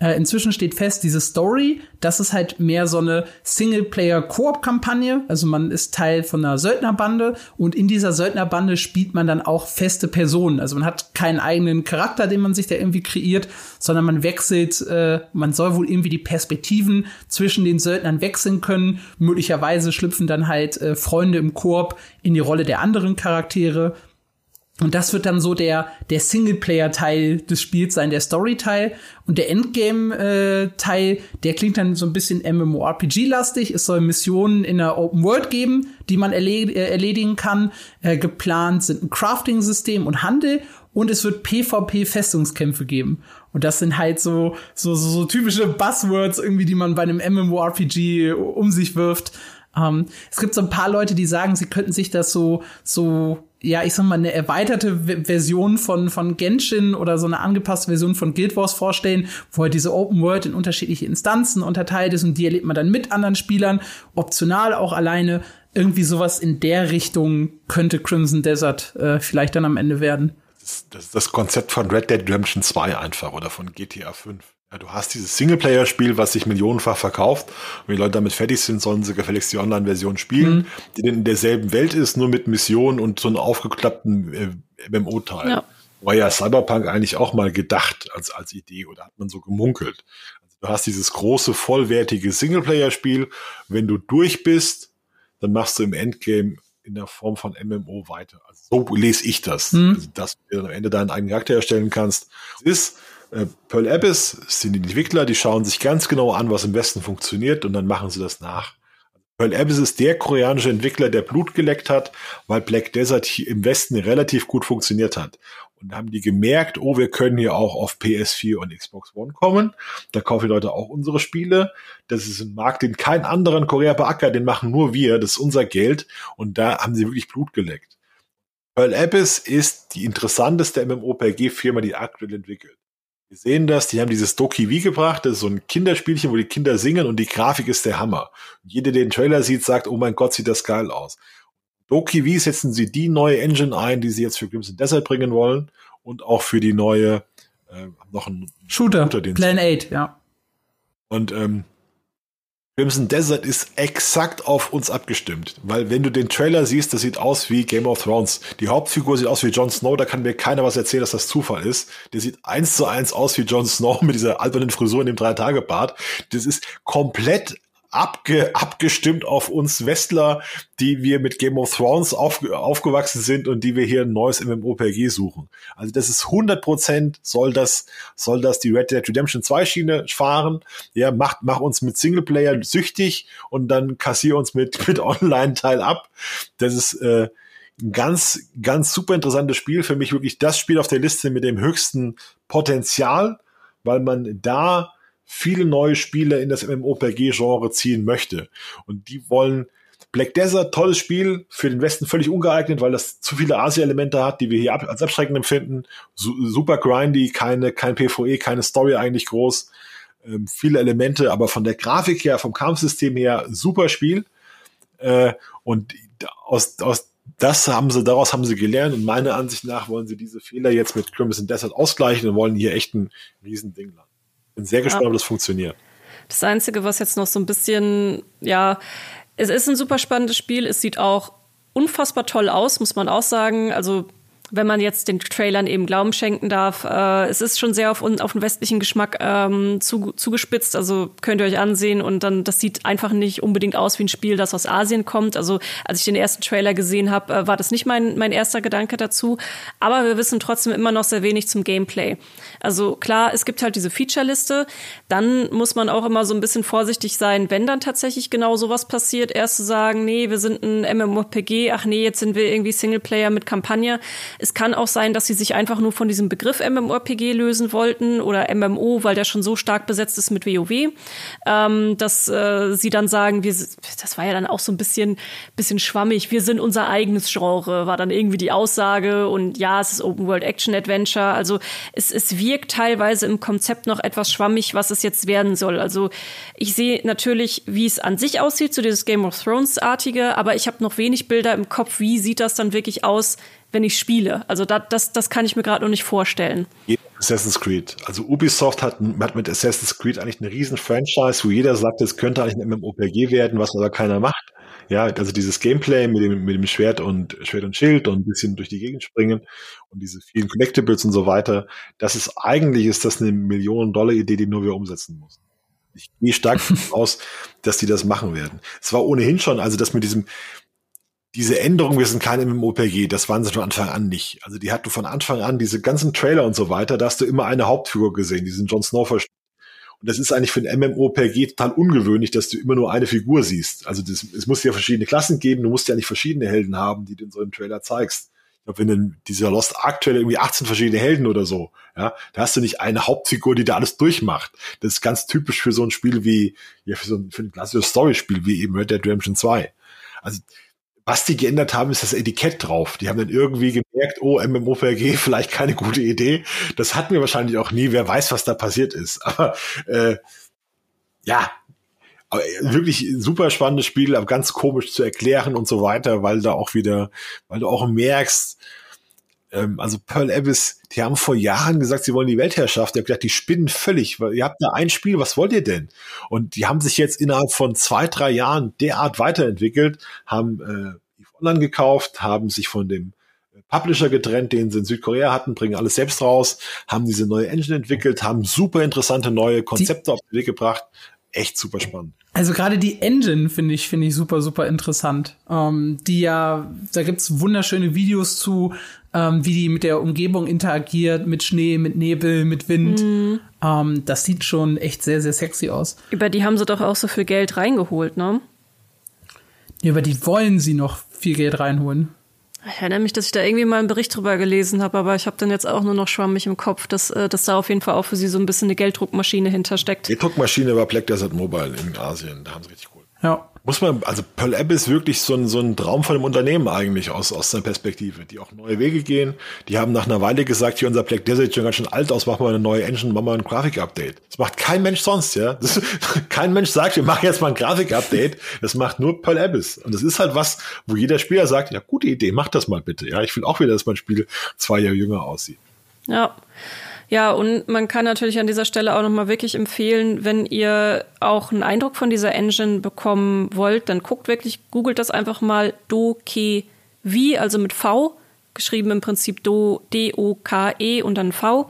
[SPEAKER 3] Äh, inzwischen steht fest, diese Story, das ist halt mehr so eine Singleplayer-Koop-Kampagne. Also man ist Teil von einer Söldnerbande und in dieser Söldnerbande spielt man dann auch feste Personen. Also man hat keinen eigenen Charakter, den man sich da irgendwie kreiert, sondern man wechselt, äh, man soll wohl irgendwie die Perspektiven zwischen den Söldnern wechseln können. Möglicherweise schlüpfen dann halt äh, Freunde im Koop in die Rolle der anderen Charaktere. Und das wird dann so der, der Singleplayer-Teil des Spiels sein, der Story-Teil. Und der Endgame-Teil, der klingt dann so ein bisschen MMORPG-lastig. Es soll Missionen in der Open World geben, die man äh, erledigen kann. Äh, geplant sind ein Crafting-System und Handel. Und es wird PvP-Festungskämpfe geben. Und das sind halt so, so, so, so typische Buzzwords irgendwie, die man bei einem MMORPG um sich wirft. Ähm, es gibt so ein paar Leute, die sagen, sie könnten sich das so, so ja, ich sag mal, eine erweiterte Version von, von Genshin oder so eine angepasste Version von Guild Wars vorstellen, wo halt diese Open World in unterschiedliche Instanzen unterteilt ist und die erlebt man dann mit anderen Spielern, optional auch alleine. Irgendwie sowas in der Richtung könnte Crimson Desert äh, vielleicht dann am Ende werden.
[SPEAKER 2] Das ist das Konzept von Red Dead Redemption 2 einfach oder von GTA 5. Ja, du hast dieses Singleplayer-Spiel, was sich millionenfach verkauft. Und wenn die Leute damit fertig sind, sollen sie gefälligst die Online-Version spielen, mhm. die in derselben Welt ist, nur mit Missionen und so einem aufgeklappten äh, MMO-Teil. Ja. War ja Cyberpunk eigentlich auch mal gedacht als, als Idee oder hat man so gemunkelt. Also du hast dieses große, vollwertige Singleplayer-Spiel. Wenn du durch bist, dann machst du im Endgame in der Form von MMO weiter. Also so lese ich das. Mhm. Also, dass du dann am Ende deinen eigenen Charakter erstellen kannst. Es ist Pearl Abyss sind die Entwickler, die schauen sich ganz genau an, was im Westen funktioniert und dann machen sie das nach. Pearl Abyss ist der koreanische Entwickler, der Blut geleckt hat, weil Black Desert im Westen relativ gut funktioniert hat. Und haben die gemerkt, oh, wir können hier auch auf PS4 und Xbox One kommen. Da kaufen die Leute auch unsere Spiele. Das ist ein Markt, den kein anderer in Korea beackert, den machen nur wir. Das ist unser Geld. Und da haben sie wirklich Blut geleckt. Pearl Abyss ist die interessanteste MMORPG-Firma, die aktuell entwickelt. Wir sehen das, die haben dieses Doki V gebracht, das ist so ein Kinderspielchen, wo die Kinder singen und die Grafik ist der Hammer. Und jeder, der den Trailer sieht, sagt, oh mein Gott, sieht das geil aus. Doki V setzen sie die neue Engine ein, die sie jetzt für Crimson Desert bringen wollen und auch für die neue äh, noch einen
[SPEAKER 3] Shooter, Shooter Plan 8, ja.
[SPEAKER 2] Und ähm, Crimson Desert ist exakt auf uns abgestimmt. Weil wenn du den Trailer siehst, das sieht aus wie Game of Thrones. Die Hauptfigur sieht aus wie Jon Snow, da kann mir keiner was erzählen, dass das Zufall ist. Der sieht eins zu eins aus wie Jon Snow mit dieser albernen Frisur in dem Drei-Tage-Bart. Das ist komplett abge, abgestimmt auf uns Westler, die wir mit Game of Thrones auf, aufgewachsen sind und die wir hier ein neues MMOPG suchen. Also das ist 100 Prozent soll das, soll das die Red Dead Redemption 2 Schiene fahren. Ja, macht, mach uns mit Singleplayer süchtig und dann kassier uns mit, mit Online-Teil ab. Das ist, äh, ein ganz, ganz super interessantes Spiel. Für mich wirklich das Spiel auf der Liste mit dem höchsten Potenzial, weil man da viele neue Spieler in das MMORPG-Genre ziehen möchte. Und die wollen Black Desert, tolles Spiel, für den Westen völlig ungeeignet, weil das zu viele Asia-Elemente hat, die wir hier als abschreckend empfinden. super grindy, keine, kein PvE, keine Story eigentlich groß. Ähm, viele Elemente, aber von der Grafik her, vom Kampfsystem her, super Spiel. Äh, und aus, aus das haben sie, daraus haben sie gelernt und meiner Ansicht nach wollen sie diese Fehler jetzt mit Crimson Desert ausgleichen und wollen hier echt ein Riesending landen. Bin sehr gespannt, ja. ob das funktioniert.
[SPEAKER 1] Das Einzige, was jetzt noch so ein bisschen, ja, es ist ein super spannendes Spiel. Es sieht auch unfassbar toll aus, muss man auch sagen. Also wenn man jetzt den Trailern eben Glauben schenken darf. Äh, es ist schon sehr auf, auf den westlichen Geschmack ähm, zu, zugespitzt. Also könnt ihr euch ansehen und dann, das sieht einfach nicht unbedingt aus wie ein Spiel, das aus Asien kommt. Also als ich den ersten Trailer gesehen habe, äh, war das nicht mein, mein erster Gedanke dazu. Aber wir wissen trotzdem immer noch sehr wenig zum Gameplay. Also klar, es gibt halt diese Feature-Liste. Dann muss man auch immer so ein bisschen vorsichtig sein, wenn dann tatsächlich genau sowas passiert, erst zu sagen, nee, wir sind ein MMORPG, ach nee, jetzt sind wir irgendwie Singleplayer mit Kampagne es kann auch sein, dass sie sich einfach nur von diesem Begriff MMORPG lösen wollten oder MMO, weil der schon so stark besetzt ist mit WoW, ähm, dass äh, sie dann sagen, wir, das war ja dann auch so ein bisschen, bisschen schwammig, wir sind unser eigenes Genre, war dann irgendwie die Aussage. Und ja, es ist Open World Action Adventure, also es, es wirkt teilweise im Konzept noch etwas schwammig, was es jetzt werden soll. Also ich sehe natürlich, wie es an sich aussieht, so dieses Game of Thrones-artige, aber ich habe noch wenig Bilder im Kopf, wie sieht das dann wirklich aus, wenn ich spiele. Also da, das, das kann ich mir gerade noch nicht vorstellen.
[SPEAKER 2] Assassin's Creed. Also Ubisoft hat, hat mit Assassin's Creed eigentlich eine riesen Franchise, wo jeder sagt, es könnte eigentlich ein MMOPG werden, was aber keiner macht. Ja, also dieses Gameplay mit dem, mit dem Schwert und Schwert und Schild und ein bisschen durch die Gegend springen und diese vielen Collectibles und so weiter, das ist eigentlich ist das eine Millionen-Dollar-Idee, die nur wir umsetzen müssen. Ich gehe stark aus, dass die das machen werden. Es war ohnehin schon, also das mit diesem, diese Änderung, wir sind kein MMOPG, das waren sie von Anfang an nicht. Also die hatten von Anfang an diese ganzen Trailer und so weiter, da hast du immer eine Hauptfigur gesehen, diesen Jon Snow versteckt. Und das ist eigentlich für ein MMOPG total ungewöhnlich, dass du immer nur eine Figur siehst. Also das, es muss ja verschiedene Klassen geben, du musst ja nicht verschiedene Helden haben, die du in so einem Trailer zeigst. Ich glaube, wenn in dieser Lost Ark Trailer irgendwie 18 verschiedene Helden oder so, ja, da hast du nicht eine Hauptfigur, die da alles durchmacht. Das ist ganz typisch für so ein Spiel wie, ja, für so ein, für ein klassisches Storyspiel wie eben Red Dead Redemption 2. Also was die geändert haben, ist das Etikett drauf. Die haben dann irgendwie gemerkt, oh, MMOPG, vielleicht keine gute Idee. Das hatten wir wahrscheinlich auch nie. Wer weiß, was da passiert ist. Aber äh, ja, aber wirklich super spannendes Spiel, aber ganz komisch zu erklären und so weiter, weil da auch wieder, weil du auch merkst, ähm, also Pearl Abyss, die haben vor Jahren gesagt, sie wollen die Weltherrschaft. Ich habe gedacht, die spinnen völlig, ihr habt da ein Spiel, was wollt ihr denn? Und die haben sich jetzt innerhalb von zwei, drei Jahren derart weiterentwickelt, haben äh, EVE Online gekauft, haben sich von dem Publisher getrennt, den sie in Südkorea hatten, bringen alles selbst raus, haben diese neue Engine entwickelt, haben super interessante neue Konzepte die, auf den Weg gebracht. Echt super spannend.
[SPEAKER 3] Also gerade die Engine finde ich finde ich super super interessant. Ähm, die ja, da gibt's wunderschöne Videos zu, ähm, wie die mit der Umgebung interagiert, mit Schnee, mit Nebel, mit Wind. Mhm. Ähm, das sieht schon echt sehr sehr sexy aus.
[SPEAKER 1] Über die haben sie doch auch so viel Geld reingeholt, ne?
[SPEAKER 3] Über die wollen sie noch viel Geld reinholen.
[SPEAKER 1] Ich erinnere mich, dass ich da irgendwie mal einen Bericht drüber gelesen habe, aber ich habe dann jetzt auch nur noch schwammig im Kopf, dass, äh, dass da auf jeden Fall auch für sie so ein bisschen eine Gelddruckmaschine hintersteckt.
[SPEAKER 2] Die Druckmaschine war Black Desert Mobile in Asien, da haben sie richtig cool.
[SPEAKER 3] Ja.
[SPEAKER 2] Muss man, also Pearl App ist wirklich so ein, so ein Traum von einem Unternehmen eigentlich aus, aus seiner Perspektive, die auch neue Wege gehen. Die haben nach einer Weile gesagt, hier unser Black Desert schon ganz schön alt aus, machen wir eine neue Engine, machen wir ein Grafik-Update. Das macht kein Mensch sonst, ja. Das, kein Mensch sagt, wir machen jetzt mal ein Grafik-Update. Das macht nur Pearl Abyss. Und das ist halt was, wo jeder Spieler sagt, ja, gute Idee, mach das mal bitte. Ja, ich will auch wieder, dass mein Spiel zwei Jahre jünger aussieht.
[SPEAKER 1] Ja. Ja, und man kann natürlich an dieser Stelle auch nochmal wirklich empfehlen, wenn ihr auch einen Eindruck von dieser Engine bekommen wollt, dann guckt wirklich, googelt das einfach mal Do, Ke, Wie, also mit V, geschrieben im Prinzip Do, D-O-K-E und dann V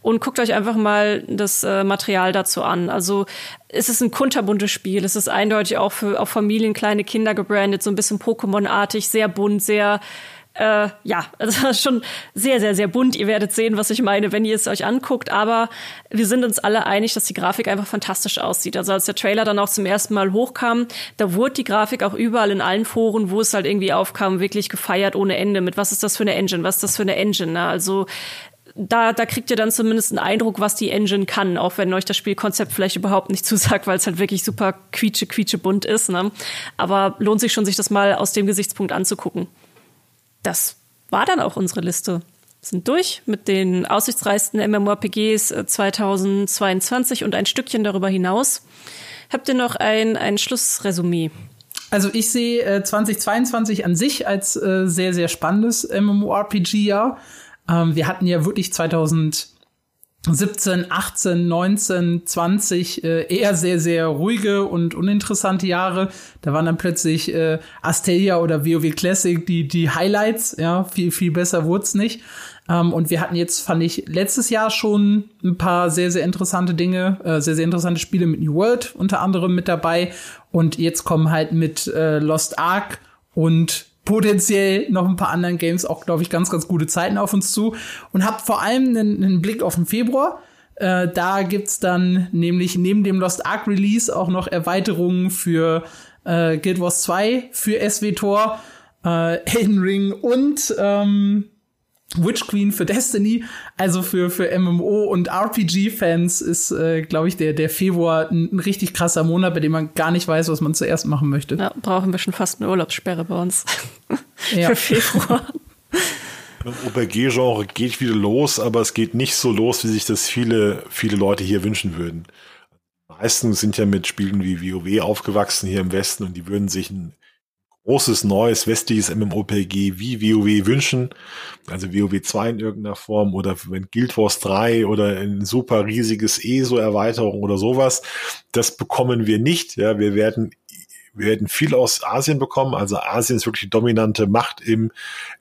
[SPEAKER 1] und guckt euch einfach mal das äh, Material dazu an. Also es ist ein kunterbuntes Spiel. Es ist eindeutig auch für auch Familien, kleine Kinder gebrandet, so ein bisschen Pokémon-artig, sehr bunt, sehr äh, ja, also schon sehr, sehr, sehr bunt. Ihr werdet sehen, was ich meine, wenn ihr es euch anguckt. Aber wir sind uns alle einig, dass die Grafik einfach fantastisch aussieht. Also als der Trailer dann auch zum ersten Mal hochkam, da wurde die Grafik auch überall in allen Foren, wo es halt irgendwie aufkam, wirklich gefeiert ohne Ende. Mit was ist das für eine Engine? Was ist das für eine Engine? Ne? Also da, da kriegt ihr dann zumindest einen Eindruck, was die Engine kann, auch wenn euch das Spielkonzept vielleicht überhaupt nicht zusagt, weil es halt wirklich super quietsche, quietsche bunt ist. Ne? Aber lohnt sich schon, sich das mal aus dem Gesichtspunkt anzugucken. Das war dann auch unsere Liste. Sind durch mit den aussichtsreichsten MMORPGs 2022 äh, und ein Stückchen darüber hinaus. Habt ihr noch ein, ein Schlussresümee?
[SPEAKER 3] Also ich sehe äh, 2022 an sich als äh, sehr, sehr spannendes MMORPG-Jahr. Ähm, wir hatten ja wirklich 2017, 18, 19, 20 äh, eher sehr, sehr ruhige und uninteressante Jahre. Da waren dann plötzlich äh, Asteria oder WoW Classic die, die Highlights. Ja, viel, viel besser wurde es nicht. Ähm, und wir hatten jetzt, fand ich, letztes Jahr schon ein paar sehr, sehr interessante Dinge, äh, sehr, sehr interessante Spiele mit New World unter anderem mit dabei. Und jetzt kommen halt mit äh, Lost Ark und potenziell noch ein paar anderen Games auch, glaube ich, ganz, ganz gute Zeiten auf uns zu. Und habe vor allem einen, einen, Blick auf den Februar. Äh, da gibt's dann nämlich neben dem Lost Ark Release auch noch Erweiterungen für äh, Guild Wars 2, für SWTOR, äh, Elden Ring und ähm, Witch Queen für Destiny, also für, für MMO und RPG-Fans ist, äh, glaube ich, der, der Februar ein, ein, richtig krasser Monat, bei dem man gar nicht weiß, was man zuerst machen möchte.
[SPEAKER 1] Ja, brauchen wir schon fast eine Urlaubssperre bei uns. für Februar.
[SPEAKER 2] OPG-Genre geht wieder los, aber es geht nicht so los, wie sich das viele, viele Leute hier wünschen würden. Die meisten sind ja mit Spielen wie WoW aufgewachsen hier im Westen und die würden sich ein großes, neues, westliches MMOPG wie WoW wünschen. Also WoW 2 in irgendeiner Form oder wenn Guild Wars 3 oder ein super riesiges ESO-Erweiterung oder sowas. Das bekommen wir nicht. Ja, wir werden wir werden viel aus Asien bekommen. Also Asien ist wirklich die dominante Macht im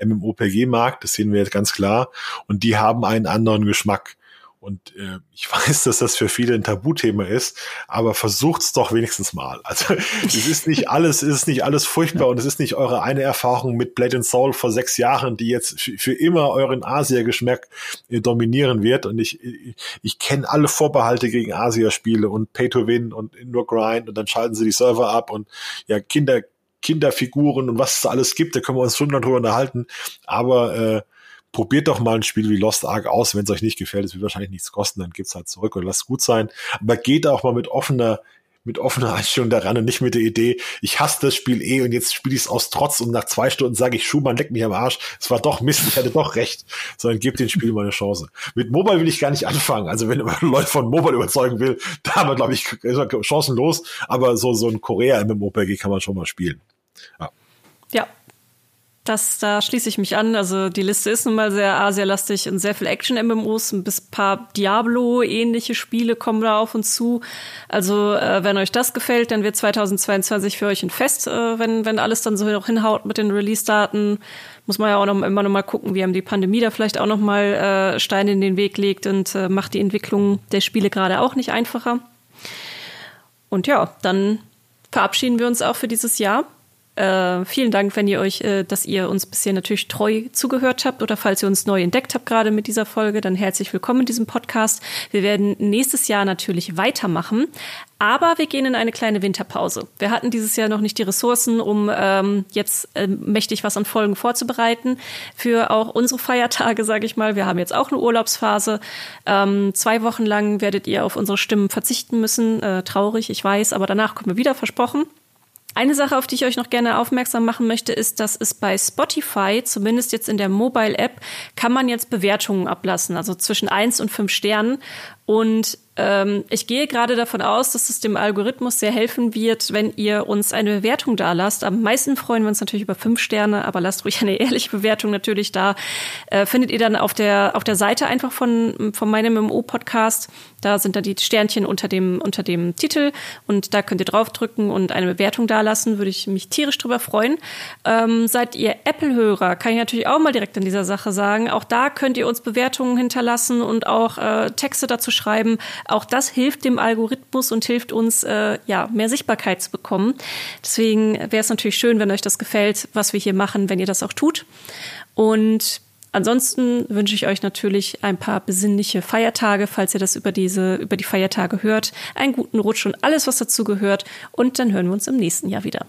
[SPEAKER 2] MMOPG-Markt. Das sehen wir jetzt ganz klar. Und die haben einen anderen Geschmack. Und äh, ich weiß, dass das für viele ein Tabuthema ist, aber versucht's doch wenigstens mal. Also es ist nicht alles, es ist nicht alles furchtbar und es ist nicht eure eine Erfahrung mit Blade and Soul vor sechs Jahren, die jetzt für immer euren Asia-Geschmack äh, dominieren wird. Und ich, ich, ich kenne alle Vorbehalte gegen Asia-Spiele und Pay to Win und nur Grind und dann schalten sie die Server ab und ja, Kinder, Kinderfiguren und was es da alles gibt, da können wir uns schon drüber unterhalten. Aber äh, probiert doch mal ein Spiel wie Lost Ark aus. Wenn es euch nicht gefällt, es wird wahrscheinlich nichts kosten, dann gibt's halt zurück oder lasst gut sein. Aber geht auch mal mit offener mit offener Einstellung daran und nicht mit der Idee, ich hasse das Spiel eh und jetzt spiele ich es aus Trotz und nach zwei Stunden sage ich, Schumann, leck mich am Arsch, es war doch Mist, ich hatte doch recht, sondern gebt dem Spiel mal eine Chance. Mit Mobile will ich gar nicht anfangen, also wenn man Leute von Mobile überzeugen will, da haben wir, glaube ich, chancenlos, aber so, so ein Korea-MMOPG kann man schon mal spielen.
[SPEAKER 1] Ja. Ja, das, da schließe ich mich an. Also die Liste ist nun mal sehr Asia-lastig und sehr viel Action-MMOs. Ein paar Diablo-ähnliche Spiele kommen da auf uns zu. Also äh, wenn euch das gefällt, dann wird 2022 für euch ein Fest, äh, wenn, wenn alles dann so noch hinhaut mit den Release-Daten. Muss man ja auch noch, immer noch mal gucken, wie haben die Pandemie da vielleicht auch noch mal äh, Steine in den Weg legt und äh, macht die Entwicklung der Spiele gerade auch nicht einfacher. Und ja, dann verabschieden wir uns auch für dieses Jahr. Äh, vielen Dank, wenn ihr euch, äh, dass ihr uns bisher natürlich treu zugehört habt oder falls ihr uns neu entdeckt habt gerade mit dieser Folge, dann herzlich willkommen in diesem Podcast. Wir werden nächstes Jahr natürlich weitermachen, aber wir gehen in eine kleine Winterpause. Wir hatten dieses Jahr noch nicht die Ressourcen, um ähm, jetzt äh, mächtig was an Folgen vorzubereiten für auch unsere Feiertage, sage ich mal. Wir haben jetzt auch eine Urlaubsphase. Ähm, zwei Wochen lang werdet ihr auf unsere Stimmen verzichten müssen. Äh, traurig, ich weiß, aber danach kommen wir wieder, versprochen. Eine Sache, auf die ich euch noch gerne aufmerksam machen möchte, ist, dass es bei Spotify, zumindest jetzt in der Mobile-App, kann man jetzt Bewertungen ablassen, also zwischen eins und fünf Sternen. Und ähm, ich gehe gerade davon aus, dass es dem Algorithmus sehr helfen wird, wenn ihr uns eine Bewertung da lasst. Am meisten freuen wir uns natürlich über fünf Sterne, aber lasst ruhig eine ehrliche Bewertung natürlich da. Äh, findet ihr dann auf der, auf der Seite einfach von, von meinem MMO-Podcast. Da sind da die Sternchen unter dem, unter dem Titel und da könnt ihr draufdrücken und eine Bewertung da lassen. Würde ich mich tierisch drüber freuen. Ähm, seid ihr Apple-Hörer, kann ich natürlich auch mal direkt an dieser Sache sagen. Auch da könnt ihr uns Bewertungen hinterlassen und auch äh, Texte dazu schreiben. Auch das hilft dem Algorithmus und hilft uns, äh, ja, mehr Sichtbarkeit zu bekommen. Deswegen wäre es natürlich schön, wenn euch das gefällt, was wir hier machen, wenn ihr das auch tut. Und Ansonsten wünsche ich euch natürlich ein paar besinnliche Feiertage, falls ihr das über diese, über die Feiertage hört. Einen guten Rutsch und alles, was dazu gehört. Und dann hören wir uns im nächsten Jahr wieder.